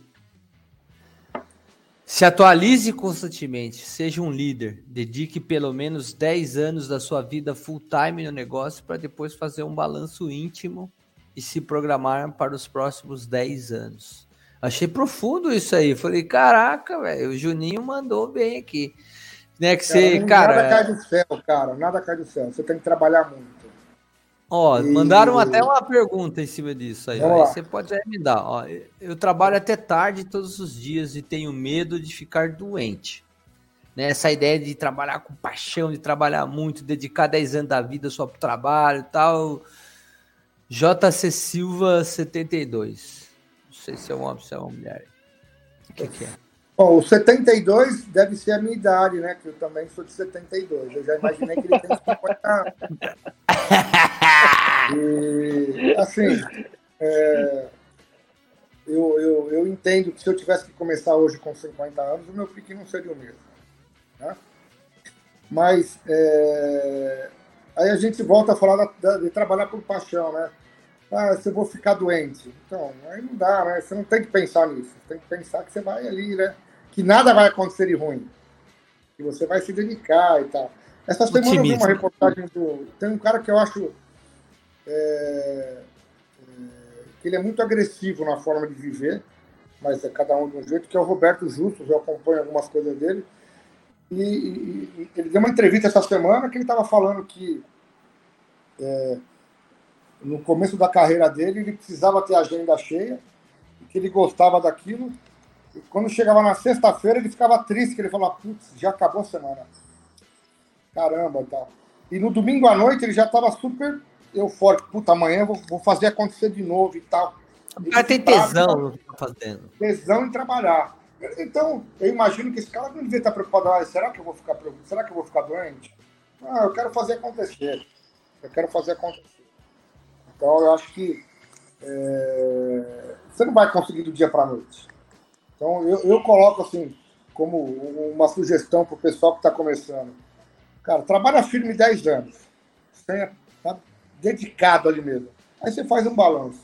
Se atualize constantemente, seja um líder, dedique pelo menos 10 anos da sua vida full time no negócio para depois fazer um balanço íntimo e se programar para os próximos 10 anos. Achei profundo isso aí. Falei, caraca, velho, o Juninho mandou bem aqui. Né, que cara, você, cara, nada cai do céu, cara, nada cai do céu. Você tem que trabalhar muito. Ó, e... mandaram até uma pergunta em cima disso aí. aí você pode me dar. Ó, eu trabalho até tarde todos os dias e tenho medo de ficar doente. Né? Essa ideia de trabalhar com paixão, de trabalhar muito, dedicar 10 anos da vida só para o trabalho e tal. JC Silva 72. Não sei se é um homem ou se é uma mulher. O que, que é? Bom, o 72 deve ser a minha idade, né? Que eu também sou de 72. Eu já imaginei que ele tem 50 anos. E, assim, é, eu, eu, eu entendo que se eu tivesse que começar hoje com 50 anos, o meu pique não seria o mesmo. Né? Mas é, aí a gente volta a falar da, da, de trabalhar por paixão, né? Ah, se eu vou ficar doente. Então, aí não dá, né? Você não tem que pensar nisso. Você tem que pensar que você vai ali, né? Que nada vai acontecer de ruim. Que você vai se dedicar e tal. Essa semana eu vi uma reportagem do. Tem um cara que eu acho. É, é, que ele é muito agressivo na forma de viver, mas é cada um de um jeito, que é o Roberto Justus, eu acompanho algumas coisas dele. E, e, ele deu uma entrevista essa semana que ele estava falando que é, no começo da carreira dele ele precisava ter agenda cheia, que ele gostava daquilo, quando chegava na sexta-feira, ele ficava triste, que ele falava, putz, já acabou a semana. Caramba, tal. E no domingo à noite ele já estava super eufórico. Puta, amanhã eu vou, vou fazer acontecer de novo e tal. Ele tem tesão no que tá fazendo. Tesão em trabalhar. Então, eu imagino que esse cara não devia estar preocupado. Ah, será que eu vou ficar Será que eu vou ficar doente? Ah, eu quero fazer acontecer. Eu quero fazer acontecer. Então, eu acho que é... você não vai conseguir do dia para a noite. Então, eu, eu coloco assim, como uma sugestão para o pessoal que está começando. Cara, trabalha firme 10 anos. Tenha, tá dedicado ali mesmo. Aí você faz um balanço.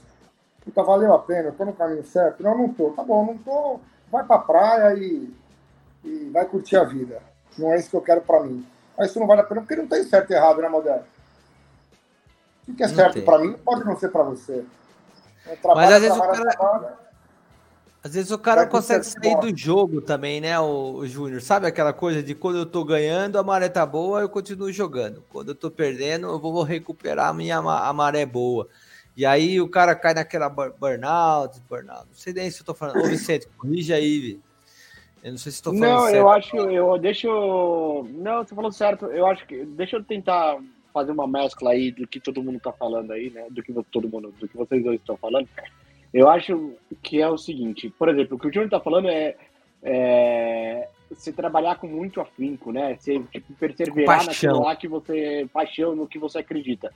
puta, valeu a pena, eu tô no caminho certo. Não, não tô. Tá bom, não tô. Vai pra praia e, e vai curtir a vida. Não é isso que eu quero pra mim. Mas isso não vale a pena, porque não tem certo e errado, né, Moderno? O que é certo para mim pode não ser para você. Trabalho, Mas às vezes, trabalho, o cara, às vezes o cara consegue sair do jogo também, né, o, o Júnior? Sabe aquela coisa de quando eu tô ganhando, a maré tá boa, eu continuo jogando. Quando eu tô perdendo, eu vou recuperar a minha a maré boa. E aí o cara cai naquela burnout, burnout. Não sei nem se eu tô falando. Ô, Vicente, corrija aí, Eu não sei se estou falando Não, certo. eu acho, eu deixa eu... Não, você falou certo. Eu acho que... Deixa eu tentar fazer uma mescla aí do que todo mundo está falando aí, né? Do que todo mundo, do que vocês dois estão falando. Eu acho que é o seguinte, por exemplo, o que o Júnior está falando é, é você trabalhar com muito afinco, né? Você tipo, perseverar naquilo lá que você paixão no que você acredita.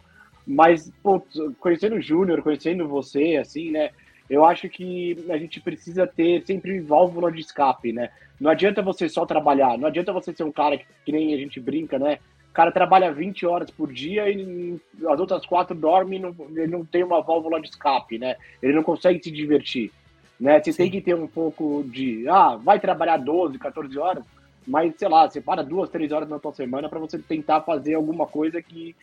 Mas pô, conhecendo o Júnior, conhecendo você, assim, né? Eu acho que a gente precisa ter sempre válvula de escape, né? Não adianta você só trabalhar, não adianta você ser um cara que, que nem a gente brinca, né? O cara trabalha 20 horas por dia e as outras quatro dorme e não, ele não tem uma válvula de escape, né? Ele não consegue se divertir, né? Você Sim. tem que ter um pouco de... Ah, vai trabalhar 12, 14 horas, mas, sei lá, você para duas, três horas na tua semana para você tentar fazer alguma coisa que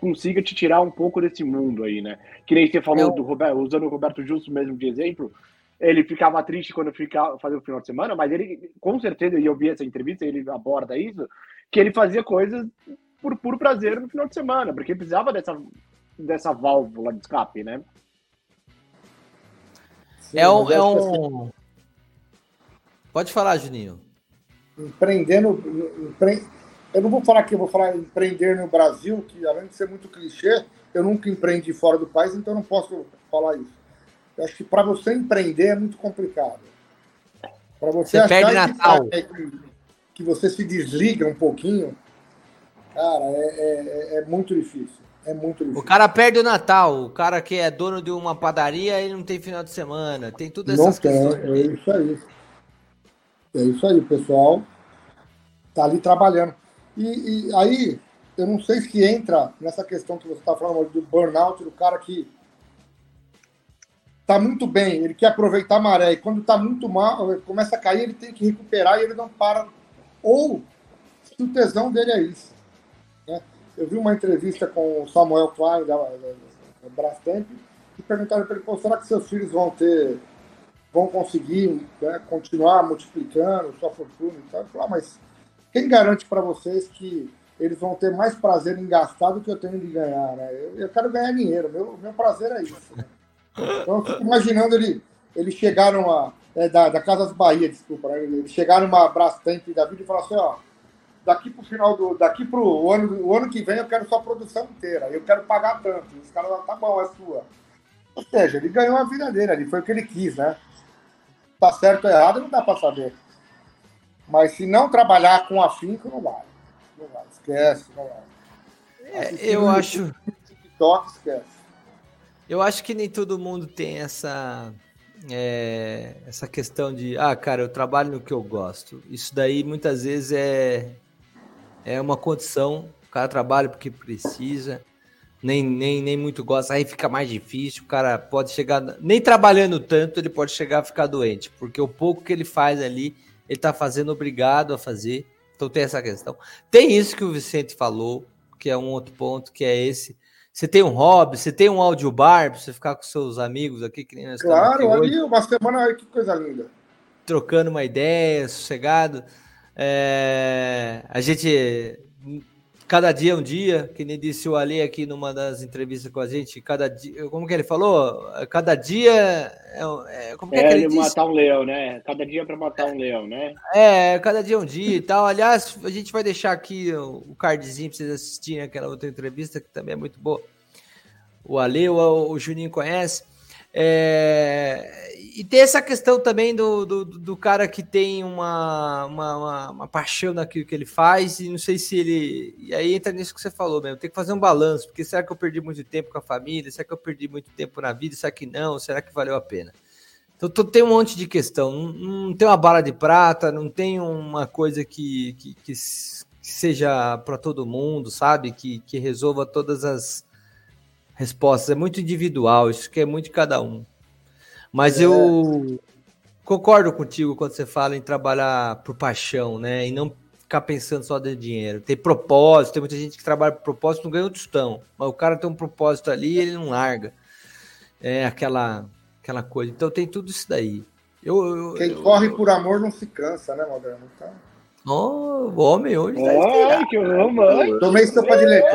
consiga te tirar um pouco desse mundo aí, né? Que nem você falou do Roberto, usando o Roberto Justo mesmo de exemplo, ele ficava triste quando ficava fazia o final de semana, mas ele, com certeza, e eu vi essa entrevista, ele aborda isso, que ele fazia coisas por puro prazer no final de semana, porque precisava dessa, dessa válvula de escape, né? Sim, é um. É um... Pode falar, Juninho. Empreendendo. Empre... Eu não vou falar que eu vou falar empreender no Brasil, que além de ser muito clichê, eu nunca empreendi fora do país, então não posso falar isso. Eu acho que para você empreender é muito complicado. Para você, você perde Natal. Que, que você se desliga um pouquinho, cara, é, é, é, muito difícil. É muito difícil. O cara perde o Natal, o cara que é dono de uma padaria e não tem final de semana, tem tudo essas não tem, É isso aí. É isso aí, o pessoal tá ali trabalhando. E, e aí, eu não sei se entra nessa questão que você está falando do burnout, do cara que tá muito bem, ele quer aproveitar a maré, e quando tá muito mal, começa a cair, ele tem que recuperar e ele não para ou se o tesão dele é isso. Né? Eu vi uma entrevista com o Samuel Klein, da, da, da Brastemp, e perguntaram para ele, será que seus filhos vão ter, vão conseguir né, continuar multiplicando sua fortuna e tal? Ele falou, ah, mas quem garante para vocês que eles vão ter mais prazer em gastar do que eu tenho de ganhar, né? Eu, eu quero ganhar dinheiro, meu, meu prazer é isso. Né? Então, eu fico imaginando ele, eles chegaram a é, da, da Casas Bahia, desculpa, né? eles chegaram numa Brastemp da vida e falaram assim, ó, daqui pro final do, daqui pro ano, o ano que vem eu quero sua produção inteira, eu quero pagar tanto. Os caras falaram, tá bom, é sua. Ou seja, ele ganhou a vida dele ali, foi o que ele quis, né? Tá certo ou errado, não dá para saber. Mas se não trabalhar com afinco, não vai. Não vai, esquece, não vai. É, eu acho. TikTok, esquece. Eu acho que nem todo mundo tem essa é, essa questão de, ah, cara, eu trabalho no que eu gosto. Isso daí muitas vezes é, é uma condição. O cara trabalha porque precisa, nem, nem, nem muito gosta, aí fica mais difícil. O cara pode chegar, nem trabalhando tanto, ele pode chegar a ficar doente, porque o pouco que ele faz ali, ele tá fazendo obrigado a fazer. Então tem essa questão. Tem isso que o Vicente falou, que é um outro ponto, que é esse você tem um hobby, você tem um audiobar para você ficar com seus amigos aqui, que nem nós Claro, ali uma semana, que coisa linda. Trocando uma ideia, sossegado. É, a gente, cada dia é um dia, que nem disse o Ali aqui numa das entrevistas com a gente, cada dia, como que ele falou? Cada dia é, é como que é, é que ele matar disse? um leão, né? Cada dia é para matar um leão, né? É, cada dia é um dia e tal. Aliás, a gente vai deixar aqui o cardzinho para vocês assistirem aquela outra entrevista que também é muito boa. O Ale, o, o Juninho conhece. É, e tem essa questão também do, do, do cara que tem uma, uma, uma, uma, paixão naquilo que ele faz, e não sei se ele. E aí entra nisso que você falou mesmo, tem que fazer um balanço, porque será que eu perdi muito tempo com a família? Será que eu perdi muito tempo na vida? Será que não? Será que valeu a pena? Então tem um monte de questão. Não, não tem uma bala de prata, não tem uma coisa que, que, que seja para todo mundo, sabe? Que, que resolva todas as respostas. É muito individual, isso que é muito de cada um. Mas é. eu concordo contigo quando você fala em trabalhar por paixão, né? E não ficar pensando só de dinheiro. Tem propósito, tem muita gente que trabalha por propósito não ganha um tostão. Mas o cara tem um propósito ali e ele não larga. É aquela, aquela coisa. Então tem tudo isso daí. Eu, eu, Quem eu, corre por amor não se cansa, né, Moderno? Então... Oh, o homem hoje tá oh, que romântico. Tomei sopa de leite.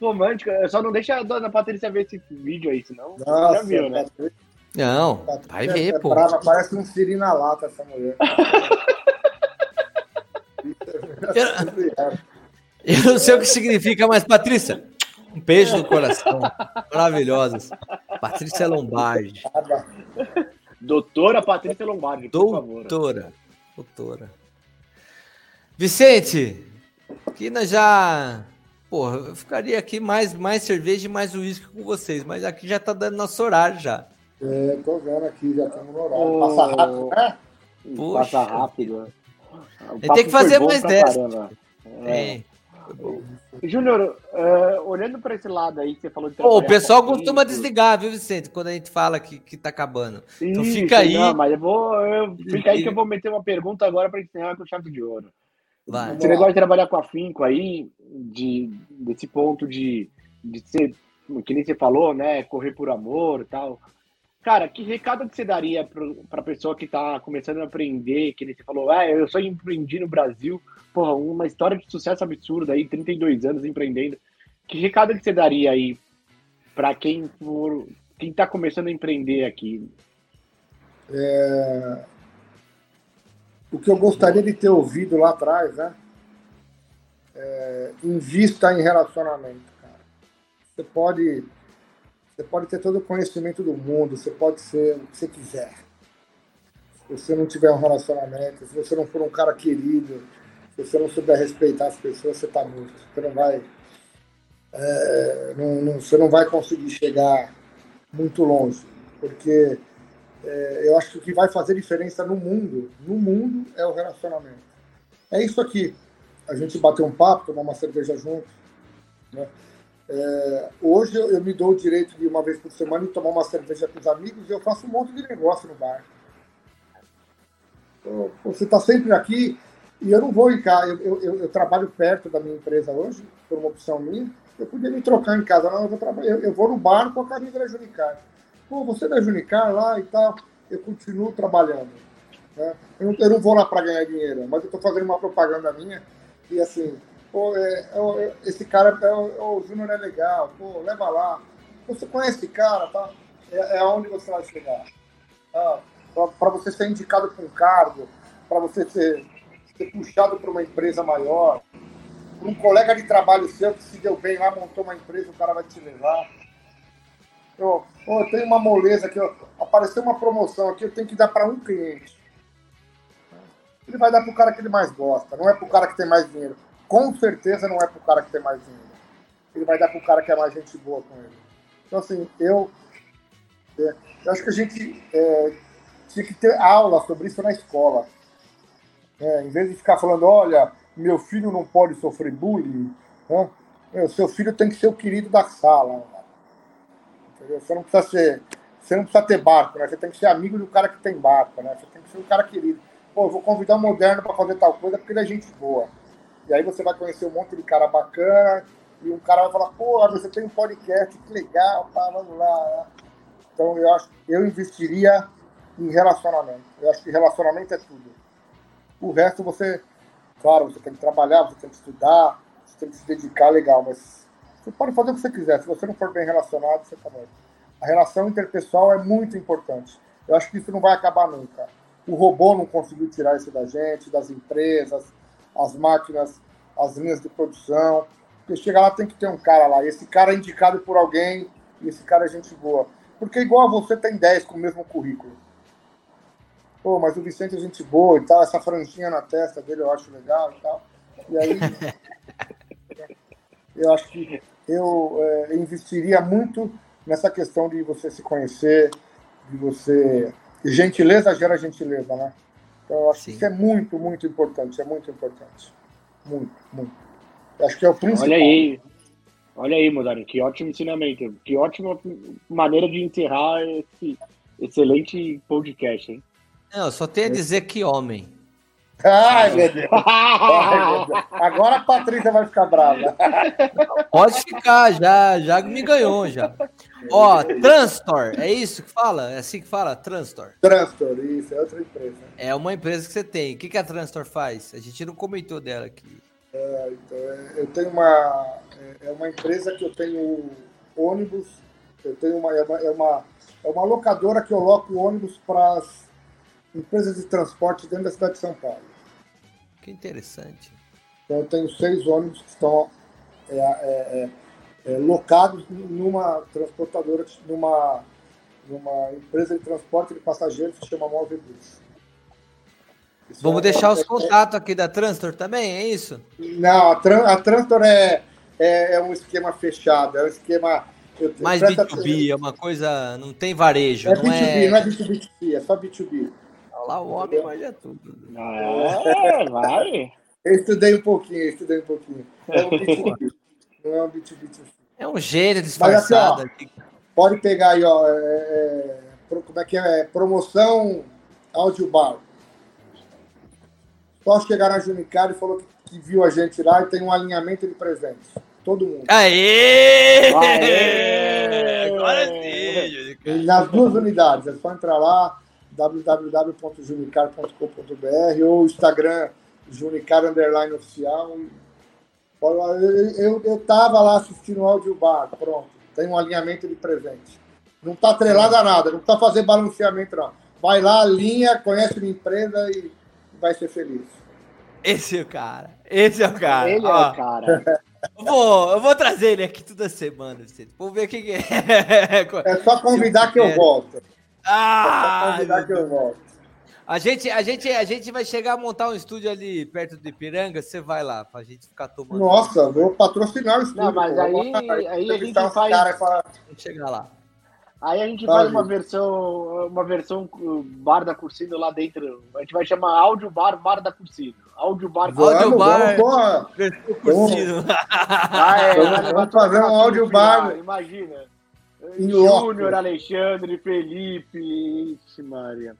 romântico. Só não deixa a dona Patrícia ver esse vídeo aí, senão Nossa, já viu, né? Não, vai ver, é pô. Brava, parece um siri na lata essa mulher. eu, eu não sei o que significa, mas Patrícia, um beijo no coração. Maravilhosas. Patrícia Lombardi. Doutora Patrícia Lombardi, por favor. Doutora. Doutora. Vicente, que nós já. Porra, eu ficaria aqui mais, mais cerveja e mais uísque com vocês, mas aqui já tá dando nosso horário já. É, tô vendo aqui, já estamos no horário. Passa rápido, né? Poxa. Passa rápido. Tem que fazer mais dessa. É. é. Júnior, uh, olhando para esse lado aí que você falou de Pô, O pessoal costuma desligar, viu, Vicente, quando a gente fala que, que tá acabando. Então Isso, fica aí. Não, mas eu vou. Eu, fica aí que eu vou meter uma pergunta agora para encerrar com chave de ouro. Vai. Esse negócio de trabalhar com afinco aí, de, desse ponto de, de ser, que nem você falou, né? Correr por amor e tal. Cara, que recado que você daria para a pessoa que está começando a aprender, que nem você falou, ah, eu só empreendi no Brasil, porra, uma história de sucesso absurda aí, 32 anos empreendendo. Que recado que você daria aí para quem for, quem está começando a empreender aqui? É... O que eu gostaria de ter ouvido lá atrás, né? É... Invista em relacionamento, cara. Você pode você pode ter todo o conhecimento do mundo, você pode ser o que você quiser. Se você não tiver um relacionamento, se você não for um cara querido, se você não souber respeitar as pessoas, você está morto. Você não vai. É, não, não, você não vai conseguir chegar muito longe. Porque é, eu acho que o que vai fazer diferença no mundo, no mundo, é o relacionamento. É isso aqui. A gente bater um papo, tomar uma cerveja junto. Né? É, hoje eu, eu, me dou o direito de uma vez por semana tomar uma cerveja com os amigos e eu faço um monte de negócio no bar. Então, você está sempre aqui e eu não vou em casa. Eu, eu, eu, trabalho perto da minha empresa hoje, por uma opção minha. Eu podia me trocar em casa, não, eu vou, eu, eu vou no bar com a camisa da Junicar. Pô, você é da Junicar lá e tal, eu continuo trabalhando. Né? Eu, não, eu não vou lá para ganhar dinheiro, mas eu estou fazendo uma propaganda minha e assim, pô, é, é, esse cara, é, o Júnior é legal, pô, leva lá. Você conhece esse cara, tá? É, é aonde você vai chegar. Tá? Para você ser indicado para um cargo, para você ser, ser puxado para uma empresa maior, para um colega de trabalho seu que se deu bem lá, montou uma empresa, o cara vai te levar. Eu, eu tenho uma moleza aqui, ó, apareceu uma promoção aqui, eu tenho que dar para um cliente. Ele vai dar para o cara que ele mais gosta, não é para o cara que tem mais dinheiro com certeza não é pro cara que tem mais dinheiro. Ele vai dar pro cara que é mais gente boa com ele. Então, assim, eu, é, eu acho que a gente é, tinha que ter aula sobre isso na escola. É, em vez de ficar falando, olha, meu filho não pode sofrer bullying, né? meu, seu filho tem que ser o querido da sala. Entendeu? Você não precisa ser. Você não precisa ter barco, né? Você tem que ser amigo do cara que tem barco, né? Você tem que ser um cara querido. Pô, vou convidar o moderno para fazer tal coisa porque ele é gente boa. E aí você vai conhecer um monte de cara bacana, e um cara vai falar, pô, você tem um podcast, que legal, pá, vamos lá. Então eu acho eu investiria em relacionamento. Eu acho que relacionamento é tudo. O resto você, claro, você tem que trabalhar, você tem que estudar, você tem que se dedicar legal, mas você pode fazer o que você quiser. Se você não for bem relacionado, você tá morto. A relação interpessoal é muito importante. Eu acho que isso não vai acabar nunca. O robô não conseguiu tirar isso da gente, das empresas, as máquinas, as linhas de produção. Porque chega lá tem que ter um cara lá. E esse cara é indicado por alguém e esse cara é gente boa. Porque igual a você tem 10 com o mesmo currículo. Pô, mas o Vicente é gente boa e tal, essa franjinha na testa dele eu acho legal e tal. E aí eu acho que eu é, investiria muito nessa questão de você se conhecer, de você. Gentileza gera gentileza, né? Então, eu acho Sim. que isso é muito, muito importante. É muito importante. Muito, muito. Eu acho que é o principal. Olha aí. Olha aí, Modaro, que ótimo ensinamento. Que ótima maneira de encerrar esse excelente podcast, hein? Não, só tenho a dizer que homem. Ai, meu Deus. Ai, meu Deus. Agora a Patrícia vai ficar brava. Pode ficar, já, já me ganhou já. Ó, Transtor, é isso que fala? É assim que fala? Transtor. Transtor, isso, é outra empresa. É uma empresa que você tem. O que, que a Transtor faz? A gente não comentou dela aqui. É, então, é, eu tenho uma. É, é uma empresa que eu tenho ônibus, eu tenho uma. É uma, é uma, é uma locadora que eu loco ônibus para as empresas de transporte dentro da cidade de São Paulo. Que interessante. Então eu tenho seis ônibus que estão é, é, é, locados numa transportadora, numa, numa empresa de transporte de passageiros que chama Movebus. Vamos deixar os contatos aqui da Transtor também, é isso? Não, a, Tran a Transtor é, é, é, um esquema fechado, é um esquema. Mais B2B, é uma coisa. Não tem varejo. É não B2B, é... não é B2B, é só B2B. Lá o homem manja tudo. É, vai. Eu estudei um pouquinho, eu estudei um pouquinho. É um B2B. não é um B2B. É um gênio disfarçado. Assim, ó, pode pegar aí, ó. É, é, como é que é? Promoção Audio Bar. Só chegar na Junicar e falou que, que, viu a gente lá e tem um alinhamento de presentes. Todo mundo. Aê! Aê! Agora sim. Nas duas unidades. É só entrar lá, www.junicar.com.br ou Instagram Junicar Underline Oficial. Eu, eu, tava lá assistindo o áudio bar, pronto. Tem um alinhamento de presente. Não está atrelado a nada, não está fazendo balanceamento, não. Vai lá, alinha, conhece a empresa e vai ser feliz. Esse é o cara. Esse é o cara. Ele Ó, é o cara. Eu vou, eu vou trazer ele aqui toda semana. Vamos ver quem é. É só convidar que eu volto. Ah! Só que eu volto. A gente, a, gente, a gente vai chegar a montar um estúdio ali perto de Ipiranga, você vai lá, pra gente ficar tomando. Nossa, vou patrocinar o estúdio. Não, mas aí, aí, aí a gente faz. Cara, fala... chegar lá. Aí a gente faz uma versão, uma versão bar da Cursino lá dentro. A gente vai chamar áudio bar, bar da Cursino. Áudio bar, áudio bar, Cursino. Ah, é, vamos, vamos fazer um áudio bar. Imagina. Júnior, Alexandre, Felipe, Ixi, Maria.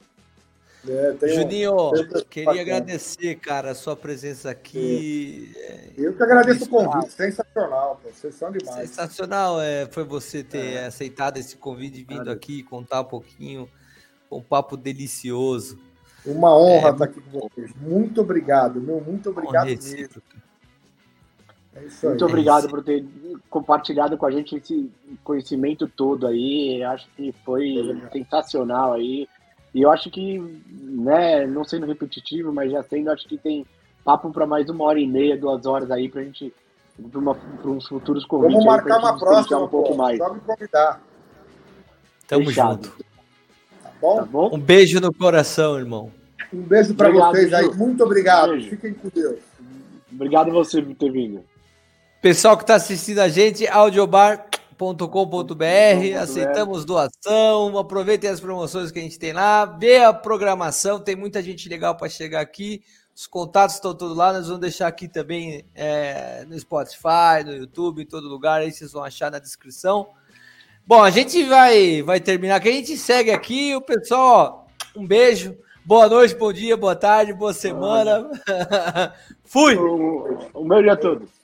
É, Juninho, queria bacana. agradecer, cara, a sua presença aqui. É. Eu que agradeço o convite, sensacional, pô. vocês são demais. Sensacional é, foi você ter é. aceitado esse convite e vindo aqui contar um pouquinho, um papo delicioso. Uma honra é, estar aqui com vocês. Muito obrigado, meu, muito obrigado mesmo. É muito obrigado por ter compartilhado com a gente esse conhecimento todo aí. Acho que foi sensacional aí. E eu acho que, né, não sendo repetitivo, mas já sendo, acho que tem papo para mais uma hora e meia, duas horas aí pra gente, para uns futuros convites. Vamos marcar uma próxima, um pouco pô, mais. Só me convidar. Tamo Fechado. junto. Tá bom? tá bom? Um beijo no coração, irmão. Um beijo para vocês aí. Muito obrigado. Fiquem com Deus. Obrigado você por ter vindo. Pessoal que está assistindo a gente, Audiobar com.br aceitamos doação, aproveitem as promoções que a gente tem lá, vê a programação, tem muita gente legal para chegar aqui, os contatos estão todos lá, nós vamos deixar aqui também é, no Spotify, no YouTube, em todo lugar, aí vocês vão achar na descrição. Bom, a gente vai, vai terminar aqui, a gente segue aqui, o pessoal, ó, um beijo, boa noite, bom dia, boa tarde, boa semana. Fui! Um, um beijo a todos.